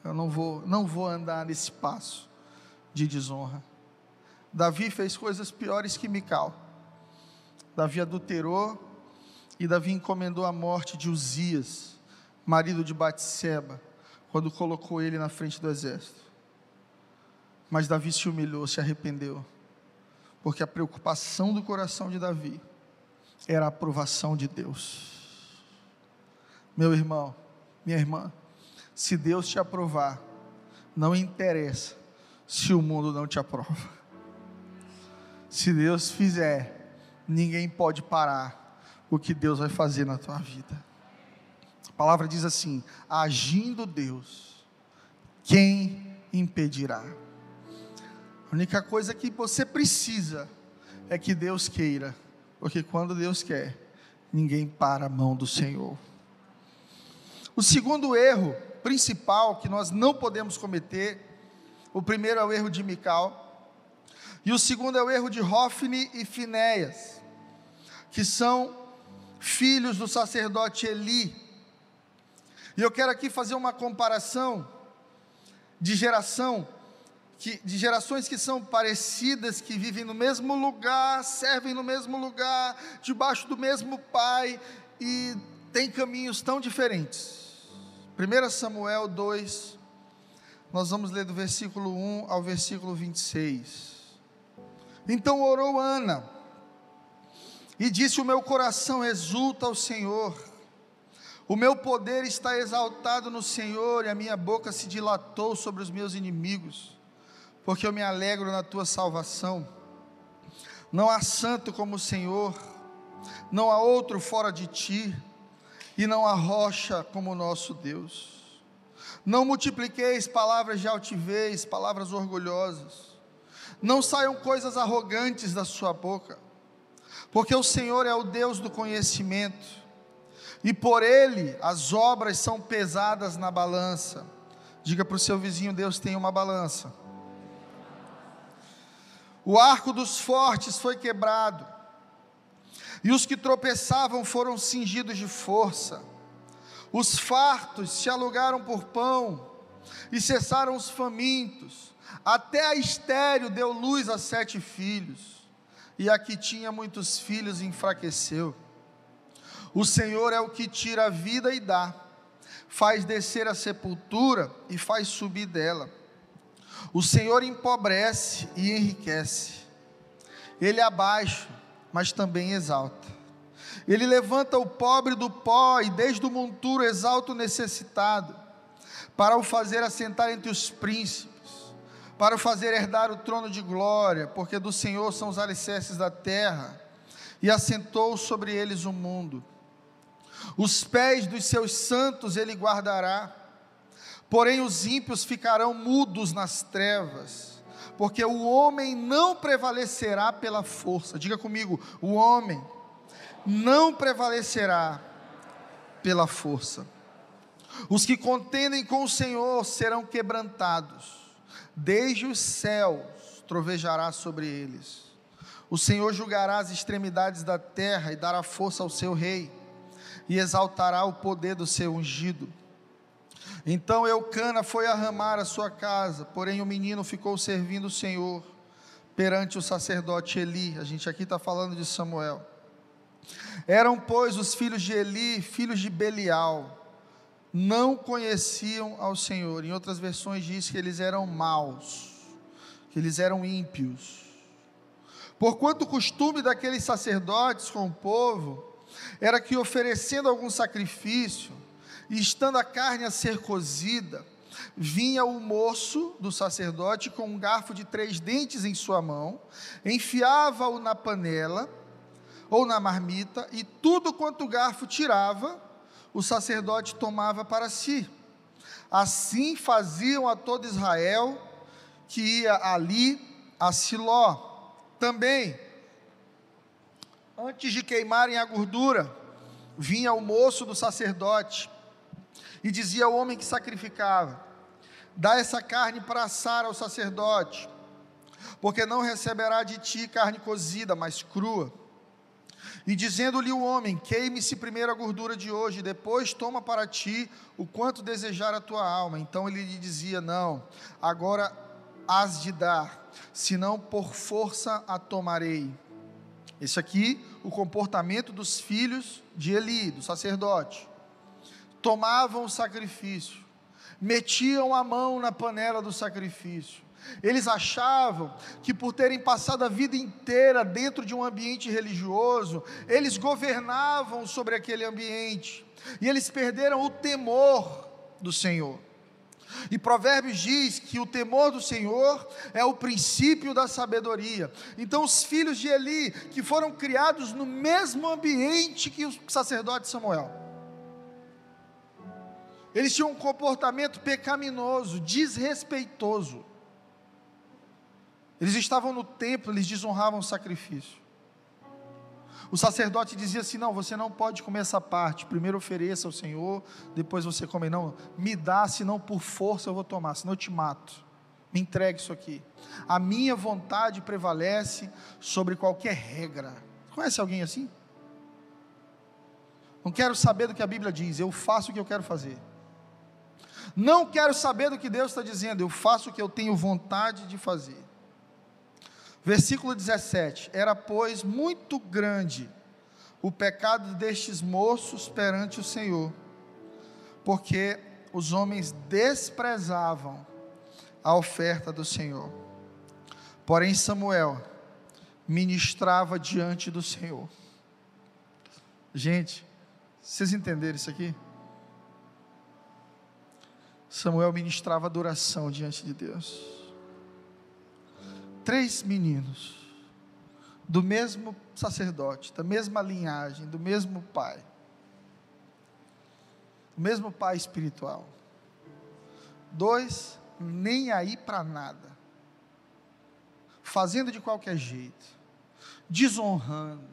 Eu não vou, não vou andar nesse passo de desonra. Davi fez coisas piores que Mical. Davi adulterou e Davi encomendou a morte de Uzias marido de Batseba, quando colocou ele na frente do exército. Mas Davi se humilhou, se arrependeu, porque a preocupação do coração de Davi era a aprovação de Deus. Meu irmão, minha irmã, se Deus te aprovar, não interessa se o mundo não te aprova. Se Deus fizer, ninguém pode parar o que Deus vai fazer na tua vida. Palavra diz assim: agindo Deus, quem impedirá? A única coisa que você precisa é que Deus queira, porque quando Deus quer, ninguém para a mão do Senhor. O segundo erro principal que nós não podemos cometer, o primeiro é o erro de Mical, e o segundo é o erro de Hofni e Finéias, que são filhos do sacerdote Eli, e eu quero aqui fazer uma comparação de geração, que, de gerações que são parecidas, que vivem no mesmo lugar, servem no mesmo lugar, debaixo do mesmo pai e têm caminhos tão diferentes. 1 Samuel 2, nós vamos ler do versículo 1 ao versículo 26. Então orou Ana, e disse: O meu coração exulta ao Senhor o meu poder está exaltado no Senhor e a minha boca se dilatou sobre os meus inimigos, porque eu me alegro na tua salvação. Não há santo como o Senhor, não há outro fora de ti, e não há rocha como o nosso Deus. Não multipliqueis palavras de altivez, palavras orgulhosas. Não saiam coisas arrogantes da sua boca, porque o Senhor é o Deus do conhecimento e por ele as obras são pesadas na balança. Diga para o seu vizinho: Deus tem uma balança. O arco dos fortes foi quebrado, e os que tropeçavam foram cingidos de força. Os fartos se alugaram por pão, e cessaram os famintos. Até a estéreo deu luz a sete filhos, e a que tinha muitos filhos enfraqueceu. O Senhor é o que tira a vida e dá, faz descer a sepultura e faz subir dela. O Senhor empobrece e enriquece. Ele abaixa, mas também exalta. Ele levanta o pobre do pó e desde o monturo exalta o necessitado, para o fazer assentar entre os príncipes, para o fazer herdar o trono de glória, porque do Senhor são os alicerces da terra, e assentou sobre eles o mundo. Os pés dos seus santos ele guardará, porém os ímpios ficarão mudos nas trevas, porque o homem não prevalecerá pela força. Diga comigo: o homem não prevalecerá pela força. Os que contendem com o Senhor serão quebrantados, desde os céus trovejará sobre eles. O Senhor julgará as extremidades da terra e dará força ao seu rei e exaltará o poder do seu ungido. Então Eucana foi arramar a sua casa, porém o menino ficou servindo o Senhor perante o sacerdote Eli. A gente aqui está falando de Samuel. Eram, pois, os filhos de Eli, filhos de Belial, não conheciam ao Senhor. Em outras versões diz que eles eram maus, que eles eram ímpios. Porquanto o costume daqueles sacerdotes com o povo era que oferecendo algum sacrifício, e estando a carne a ser cozida, vinha o moço do sacerdote com um garfo de três dentes em sua mão, enfiava-o na panela ou na marmita, e tudo quanto o garfo tirava, o sacerdote tomava para si. Assim faziam a todo Israel que ia ali a Siló. Também Antes de queimarem a gordura, vinha o moço do sacerdote e dizia ao homem que sacrificava: Dá essa carne para assar ao sacerdote, porque não receberá de ti carne cozida, mas crua. E dizendo-lhe o homem: Queime-se primeiro a gordura de hoje, depois toma para ti o quanto desejar a tua alma. Então ele lhe dizia: Não, agora has de dar, senão por força a tomarei. Esse aqui, o comportamento dos filhos de Eli, do sacerdote. Tomavam o sacrifício, metiam a mão na panela do sacrifício. Eles achavam que por terem passado a vida inteira dentro de um ambiente religioso, eles governavam sobre aquele ambiente. E eles perderam o temor do Senhor. E Provérbios diz que o temor do Senhor é o princípio da sabedoria. Então, os filhos de Eli, que foram criados no mesmo ambiente que o sacerdote Samuel, eles tinham um comportamento pecaminoso, desrespeitoso. Eles estavam no templo, eles desonravam o sacrifício. O sacerdote dizia assim: Não, você não pode comer essa parte. Primeiro ofereça ao Senhor, depois você come. Não, me dá, senão por força eu vou tomar, senão eu te mato. Me entregue isso aqui. A minha vontade prevalece sobre qualquer regra. Conhece alguém assim? Não quero saber do que a Bíblia diz, eu faço o que eu quero fazer. Não quero saber do que Deus está dizendo, eu faço o que eu tenho vontade de fazer. Versículo 17: Era, pois, muito grande o pecado destes moços perante o Senhor, porque os homens desprezavam a oferta do Senhor. Porém, Samuel ministrava diante do Senhor. Gente, vocês entenderam isso aqui? Samuel ministrava adoração diante de Deus três meninos, do mesmo sacerdote, da mesma linhagem, do mesmo pai, o mesmo pai espiritual. Dois, nem aí para nada, fazendo de qualquer jeito, desonrando,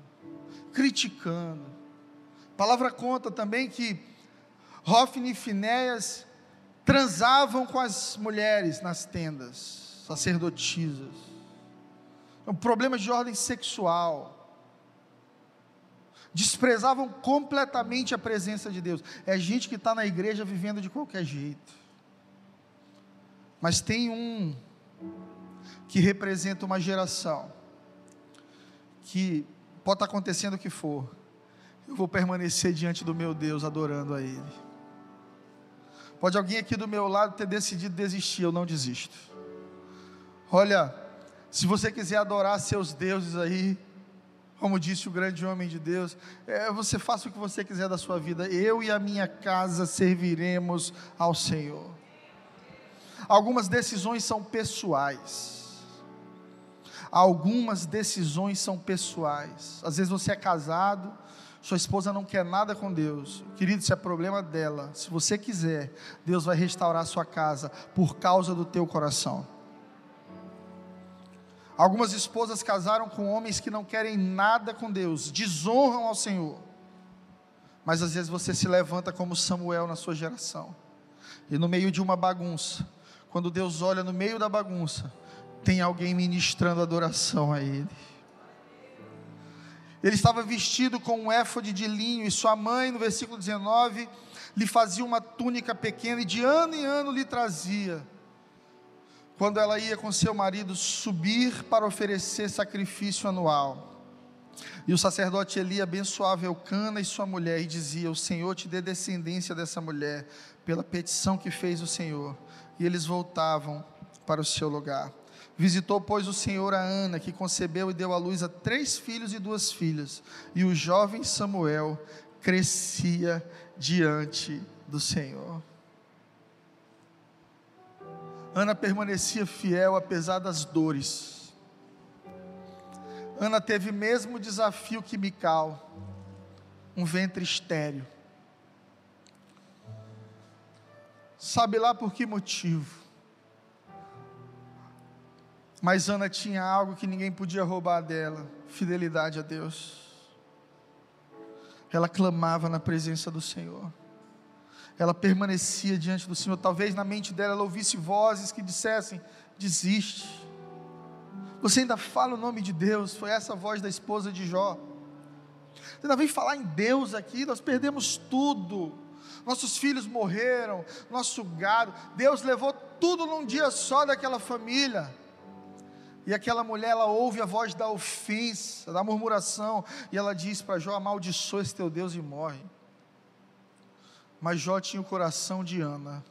criticando, palavra conta também que Hofni e Finéias transavam com as mulheres nas tendas, sacerdotisas. Um problema de ordem sexual. Desprezavam completamente a presença de Deus. É gente que está na igreja vivendo de qualquer jeito. Mas tem um que representa uma geração que pode estar acontecendo o que for, eu vou permanecer diante do meu Deus adorando a Ele. Pode alguém aqui do meu lado ter decidido desistir, eu não desisto. Olha, se você quiser adorar seus deuses aí, como disse o grande homem de Deus, é, você faça o que você quiser da sua vida, eu e a minha casa serviremos ao Senhor. Algumas decisões são pessoais. Algumas decisões são pessoais. Às vezes você é casado, sua esposa não quer nada com Deus. Querido, isso é problema dela. Se você quiser, Deus vai restaurar a sua casa por causa do teu coração. Algumas esposas casaram com homens que não querem nada com Deus, desonram ao Senhor. Mas às vezes você se levanta como Samuel na sua geração. E no meio de uma bagunça, quando Deus olha no meio da bagunça, tem alguém ministrando adoração a Ele. Ele estava vestido com um éfode de linho, e sua mãe, no versículo 19, lhe fazia uma túnica pequena, e de ano em ano lhe trazia. Quando ela ia com seu marido subir para oferecer sacrifício anual. E o sacerdote Eli abençoava Eucana e sua mulher, e dizia: O Senhor te dê descendência dessa mulher, pela petição que fez o Senhor. E eles voltavam para o seu lugar. Visitou, pois, o Senhor a Ana, que concebeu e deu à luz a três filhos e duas filhas. E o jovem Samuel crescia diante do Senhor. Ana permanecia fiel apesar das dores. Ana teve mesmo desafio que Mical, um ventre estéreo. Sabe lá por que motivo? Mas Ana tinha algo que ninguém podia roubar dela: fidelidade a Deus. Ela clamava na presença do Senhor. Ela permanecia diante do Senhor. Talvez na mente dela ela ouvisse vozes que dissessem: desiste. Você ainda fala o nome de Deus. Foi essa a voz da esposa de Jó. Você ainda vem falar em Deus aqui. Nós perdemos tudo. Nossos filhos morreram, nosso gado. Deus levou tudo num dia só daquela família. E aquela mulher, ela ouve a voz da ofensa, da murmuração, e ela diz para Jó: amaldiçoa esse teu Deus e morre. Mas Jó tinha o coração de Ana.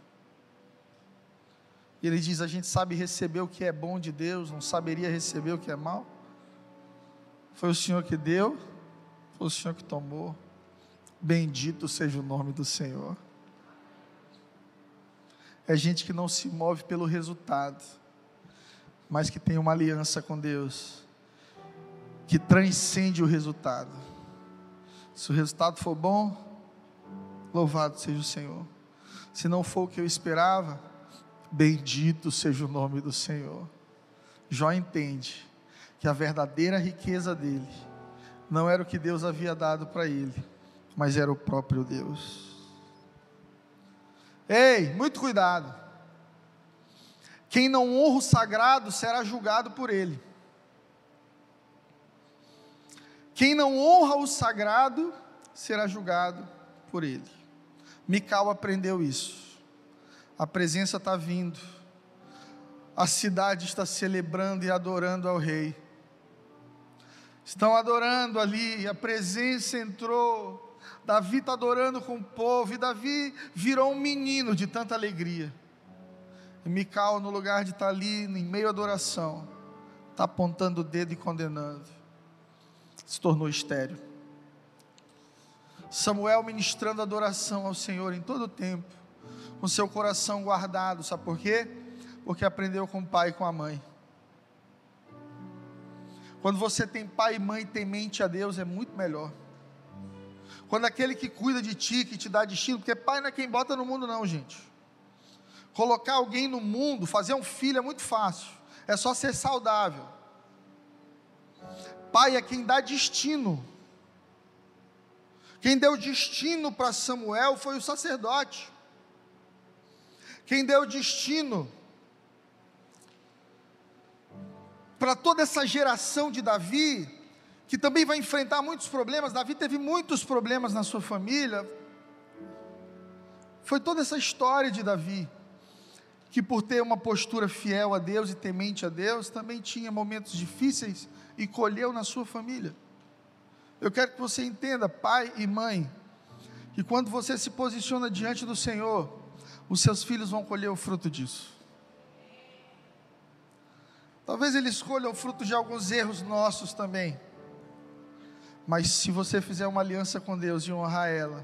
E ele diz: a gente sabe receber o que é bom de Deus, não saberia receber o que é mal? Foi o Senhor que deu, foi o Senhor que tomou. Bendito seja o nome do Senhor. É gente que não se move pelo resultado mas que tem uma aliança com Deus, que transcende o resultado. Se o resultado for bom, louvado seja o Senhor. Se não for o que eu esperava, bendito seja o nome do Senhor. Jó entende que a verdadeira riqueza dele não era o que Deus havia dado para ele, mas era o próprio Deus. Ei, muito cuidado. Quem não honra o sagrado será julgado por ele. Quem não honra o sagrado será julgado por ele. Mical aprendeu isso. A presença está vindo. A cidade está celebrando e adorando ao rei. Estão adorando ali, a presença entrou. Davi está adorando com o povo, e Davi virou um menino de tanta alegria. E Mical, no lugar de estar ali, em meio à adoração, está apontando o dedo e condenando. Se tornou estéreo. Samuel ministrando adoração ao Senhor em todo o tempo, com seu coração guardado, sabe por quê? Porque aprendeu com o pai e com a mãe. Quando você tem pai e mãe temente a Deus, é muito melhor. Quando aquele que cuida de ti, que te dá destino, porque pai não é quem bota no mundo, não, gente. Colocar alguém no mundo, fazer um filho é muito fácil, é só ser saudável. Pai é quem dá destino. Quem deu destino para Samuel foi o sacerdote. Quem deu destino para toda essa geração de Davi, que também vai enfrentar muitos problemas. Davi teve muitos problemas na sua família. Foi toda essa história de Davi, que por ter uma postura fiel a Deus e temente a Deus, também tinha momentos difíceis e colheu na sua família. Eu quero que você entenda, pai e mãe, que quando você se posiciona diante do Senhor, os seus filhos vão colher o fruto disso. Talvez eles escolham o fruto de alguns erros nossos também. Mas se você fizer uma aliança com Deus e honrar ela,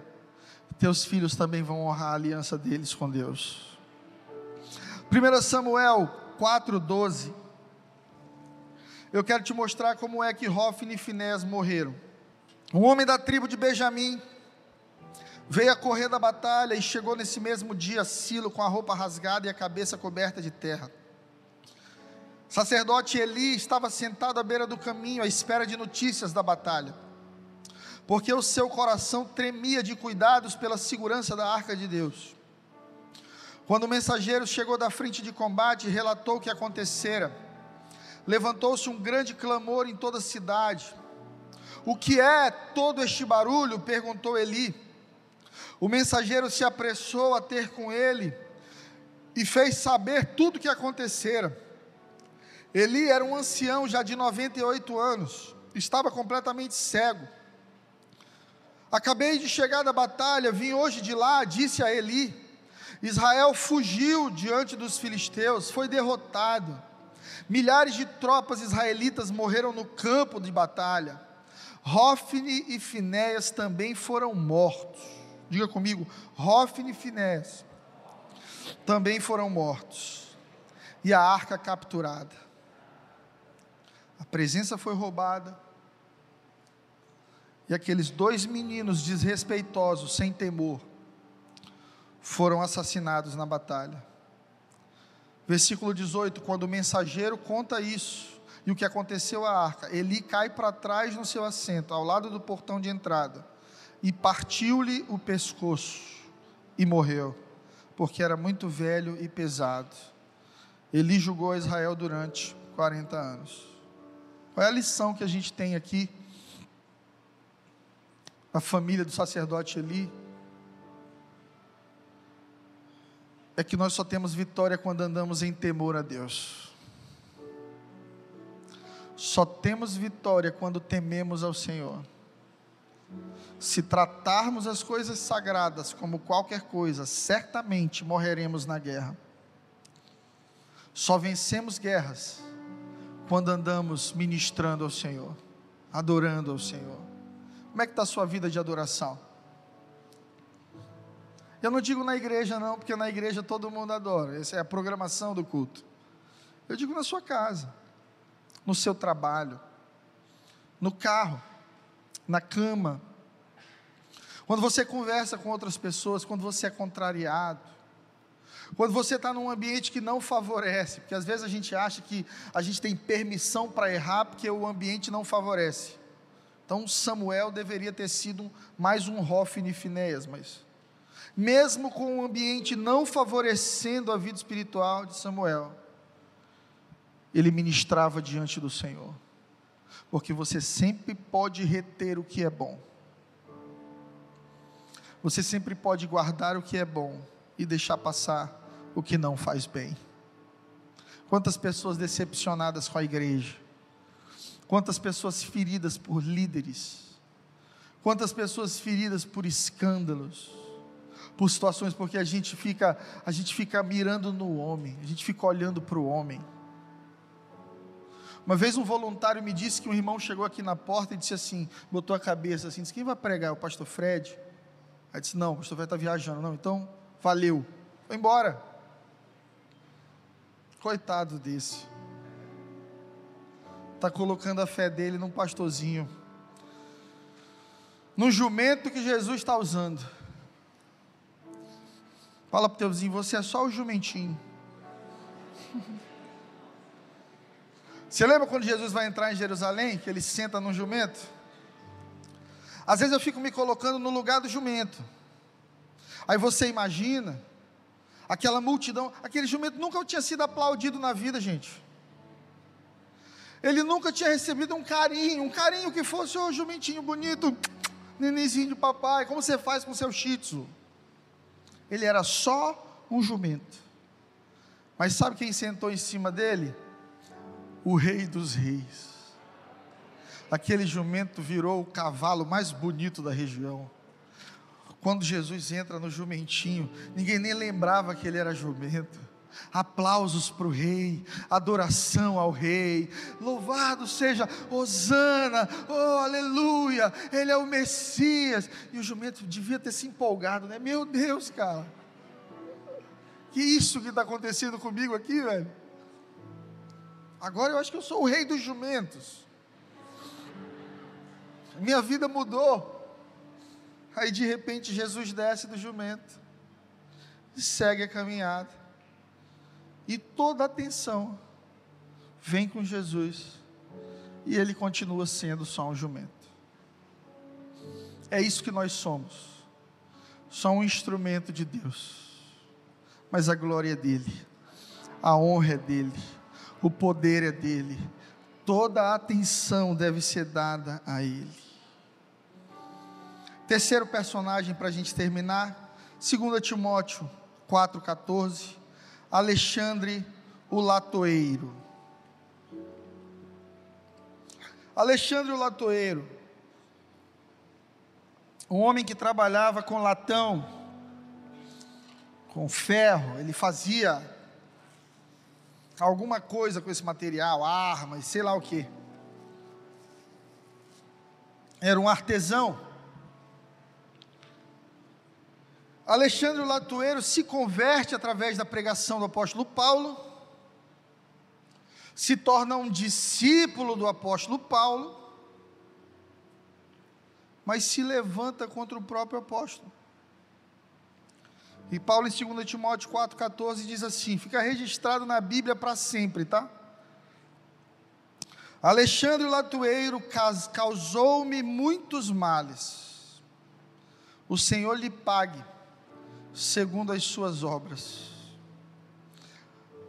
teus filhos também vão honrar a aliança deles com Deus. 1 Samuel 4,12. Eu quero te mostrar como é que Hofni e Finés morreram. Um homem da tribo de Benjamim Veio a correr da batalha e chegou nesse mesmo dia Silo com a roupa rasgada e a cabeça coberta de terra. Sacerdote Eli estava sentado à beira do caminho à espera de notícias da batalha, porque o seu coração tremia de cuidados pela segurança da arca de Deus. Quando o mensageiro chegou da frente de combate e relatou o que acontecera, levantou-se um grande clamor em toda a cidade. O que é todo este barulho? perguntou Eli. O mensageiro se apressou a ter com ele e fez saber tudo o que acontecera. Eli era um ancião já de 98 anos, estava completamente cego. Acabei de chegar da batalha, vim hoje de lá, disse a Eli. Israel fugiu diante dos filisteus, foi derrotado. Milhares de tropas israelitas morreram no campo de batalha. Hofni e Finéias também foram mortos. Diga comigo, Hofni e Finés também foram mortos, e a arca capturada. A presença foi roubada, e aqueles dois meninos desrespeitosos, sem temor, foram assassinados na batalha. Versículo 18: quando o mensageiro conta isso, e o que aconteceu à arca, Eli cai para trás no seu assento, ao lado do portão de entrada e partiu-lhe o pescoço e morreu, porque era muito velho e pesado. Eli julgou Israel durante 40 anos. Qual é a lição que a gente tem aqui? A família do sacerdote Eli é que nós só temos vitória quando andamos em temor a Deus. Só temos vitória quando tememos ao Senhor. Se tratarmos as coisas sagradas como qualquer coisa, certamente morreremos na guerra. Só vencemos guerras quando andamos ministrando ao Senhor, adorando ao Senhor. Como é que está a sua vida de adoração? Eu não digo na igreja não, porque na igreja todo mundo adora, essa é a programação do culto. Eu digo na sua casa, no seu trabalho, no carro, na cama, quando você conversa com outras pessoas, quando você é contrariado, quando você está num ambiente que não favorece, porque às vezes a gente acha que a gente tem permissão para errar porque o ambiente não favorece. Então Samuel deveria ter sido mais um Hofni Finéias, mas mesmo com o ambiente não favorecendo a vida espiritual de Samuel, ele ministrava diante do Senhor, porque você sempre pode reter o que é bom. Você sempre pode guardar o que é bom e deixar passar o que não faz bem. Quantas pessoas decepcionadas com a igreja, quantas pessoas feridas por líderes, quantas pessoas feridas por escândalos, por situações porque a gente fica, a gente fica mirando no homem, a gente fica olhando para o homem. Uma vez um voluntário me disse que um irmão chegou aqui na porta e disse assim, botou a cabeça assim, disse, quem vai pregar? O pastor Fred? Aí disse: Não, o pastor vai estar viajando. Não, então, valeu. Foi embora. Coitado desse. Está colocando a fé dele num pastorzinho. No jumento que Jesus está usando. Fala para o teu vizinho: Você é só o jumentinho. Você lembra quando Jesus vai entrar em Jerusalém, que ele senta num jumento? Às vezes eu fico me colocando no lugar do jumento. Aí você imagina aquela multidão, aquele jumento nunca tinha sido aplaudido na vida, gente. Ele nunca tinha recebido um carinho, um carinho que fosse o jumentinho bonito, nenenzinho de papai, como você faz com seu shih tzu. Ele era só um jumento. Mas sabe quem sentou em cima dele? O rei dos reis. Aquele jumento virou o cavalo mais bonito da região. Quando Jesus entra no jumentinho, ninguém nem lembrava que ele era jumento. Aplausos para o rei, adoração ao rei, louvado seja Hosana, oh aleluia, ele é o Messias. E o jumento devia ter se empolgado, né? Meu Deus, cara, que isso que está acontecendo comigo aqui, velho? Agora eu acho que eu sou o rei dos jumentos, minha vida mudou. Aí de repente Jesus desce do jumento e segue a caminhada. E toda a atenção vem com Jesus. E ele continua sendo só um jumento. É isso que nós somos. Só um instrumento de Deus. Mas a glória é dele. A honra é dele. O poder é dele. Toda a atenção deve ser dada a ele. Terceiro personagem para a gente terminar, 2 Timóteo 4,14, Alexandre o Latoeiro. Alexandre o Latoeiro, um homem que trabalhava com latão, com ferro, ele fazia alguma coisa com esse material, armas, sei lá o que. Era um artesão. Alexandre Latueiro se converte através da pregação do apóstolo Paulo, se torna um discípulo do apóstolo Paulo, mas se levanta contra o próprio apóstolo. E Paulo em 2 Timóteo 4,14 diz assim: fica registrado na Bíblia para sempre, tá? Alexandre Latueiro causou-me muitos males, o Senhor lhe pague segundo as suas obras.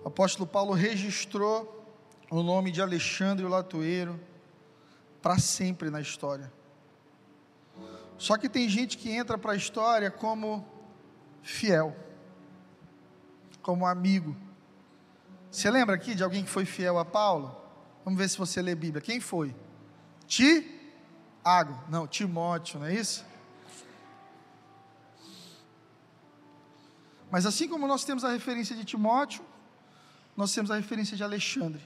O apóstolo Paulo registrou o nome de Alexandre o Latoeiro para sempre na história. Só que tem gente que entra para a história como fiel, como amigo. Você lembra aqui de alguém que foi fiel a Paulo? Vamos ver se você lê Bíblia. Quem foi? Ti? Água. Não, Timóteo, não é isso? Mas assim como nós temos a referência de Timóteo, nós temos a referência de Alexandre.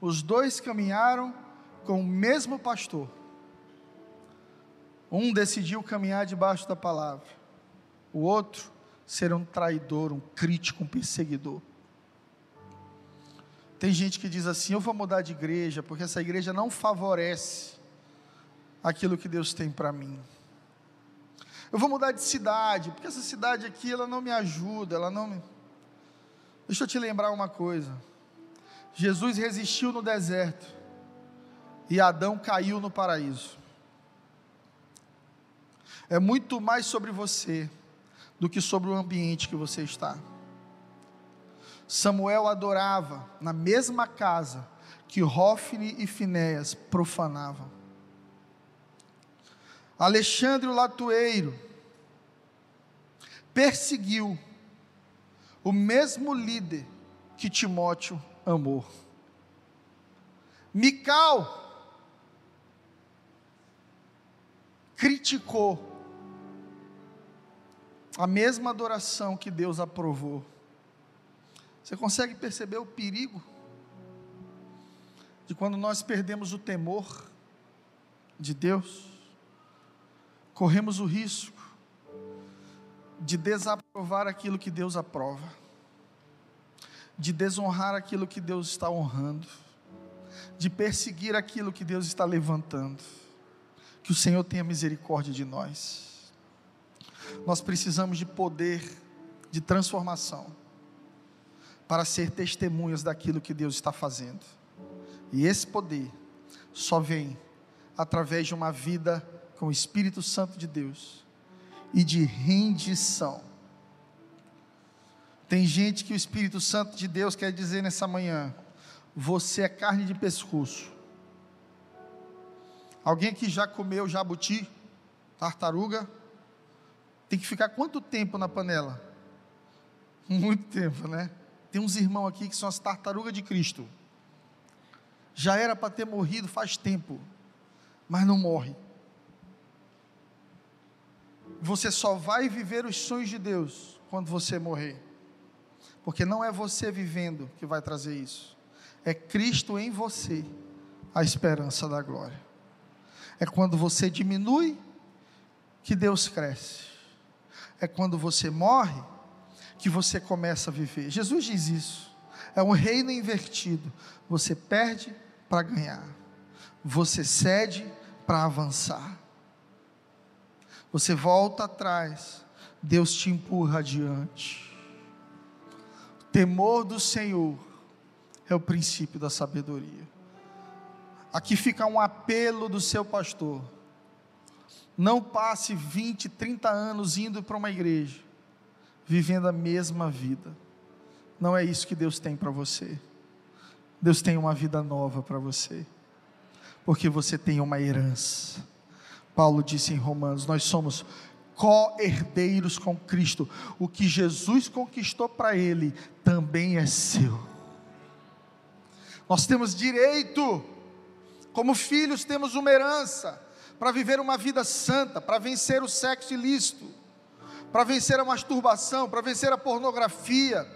Os dois caminharam com o mesmo pastor. Um decidiu caminhar debaixo da palavra, o outro ser um traidor, um crítico, um perseguidor. Tem gente que diz assim: eu vou mudar de igreja, porque essa igreja não favorece aquilo que Deus tem para mim. Eu vou mudar de cidade, porque essa cidade aqui ela não me ajuda, ela não me. Deixa eu te lembrar uma coisa. Jesus resistiu no deserto e Adão caiu no paraíso. É muito mais sobre você do que sobre o ambiente que você está. Samuel adorava na mesma casa que Hofni e Finéas profanavam. Alexandre o Latueiro perseguiu o mesmo líder que Timóteo amou. Mical criticou a mesma adoração que Deus aprovou. Você consegue perceber o perigo de quando nós perdemos o temor de Deus? corremos o risco de desaprovar aquilo que Deus aprova, de desonrar aquilo que Deus está honrando, de perseguir aquilo que Deus está levantando. Que o Senhor tenha misericórdia de nós. Nós precisamos de poder de transformação para ser testemunhas daquilo que Deus está fazendo. E esse poder só vem através de uma vida com o Espírito Santo de Deus e de rendição. Tem gente que o Espírito Santo de Deus quer dizer nessa manhã: você é carne de pescoço. Alguém que já comeu jabuti, tartaruga, tem que ficar quanto tempo na panela? Muito tempo, né? Tem uns irmãos aqui que são as tartarugas de Cristo. Já era para ter morrido faz tempo, mas não morre. Você só vai viver os sonhos de Deus quando você morrer. Porque não é você vivendo que vai trazer isso. É Cristo em você, a esperança da glória. É quando você diminui que Deus cresce. É quando você morre que você começa a viver. Jesus diz isso. É um reino invertido. Você perde para ganhar. Você cede para avançar. Você volta atrás, Deus te empurra adiante. O temor do Senhor é o princípio da sabedoria. Aqui fica um apelo do seu pastor. Não passe 20, 30 anos indo para uma igreja, vivendo a mesma vida. Não é isso que Deus tem para você. Deus tem uma vida nova para você, porque você tem uma herança. Paulo disse em Romanos: Nós somos co-herdeiros com Cristo. O que Jesus conquistou para Ele também é seu. Nós temos direito, como filhos, temos uma herança para viver uma vida santa, para vencer o sexo ilícito, para vencer a masturbação, para vencer a pornografia,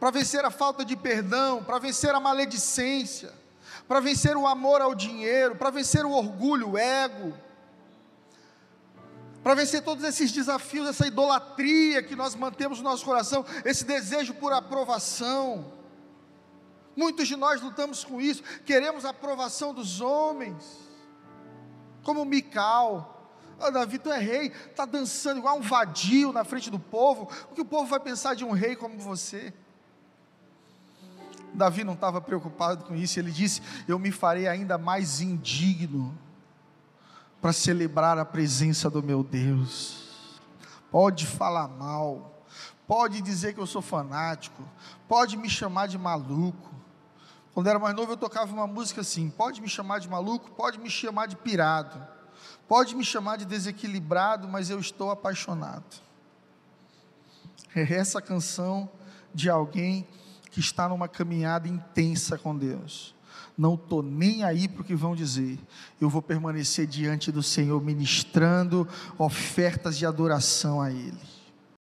para vencer a falta de perdão, para vencer a maledicência, para vencer o amor ao dinheiro, para vencer o orgulho, o ego, para vencer todos esses desafios, essa idolatria que nós mantemos no nosso coração, esse desejo por aprovação. Muitos de nós lutamos com isso, queremos a aprovação dos homens, como Mical. Ah, Davi, tu é rei, está dançando igual um vadio na frente do povo. O que o povo vai pensar de um rei como você? Davi não estava preocupado com isso, ele disse: Eu me farei ainda mais indigno para celebrar a presença do meu Deus. Pode falar mal, pode dizer que eu sou fanático, pode me chamar de maluco. Quando era mais novo, eu tocava uma música assim: pode me chamar de maluco, pode me chamar de pirado, pode me chamar de desequilibrado, mas eu estou apaixonado. É essa canção de alguém que está numa caminhada intensa com Deus. Não estou nem aí para o que vão dizer. Eu vou permanecer diante do Senhor, ministrando ofertas de adoração a Ele.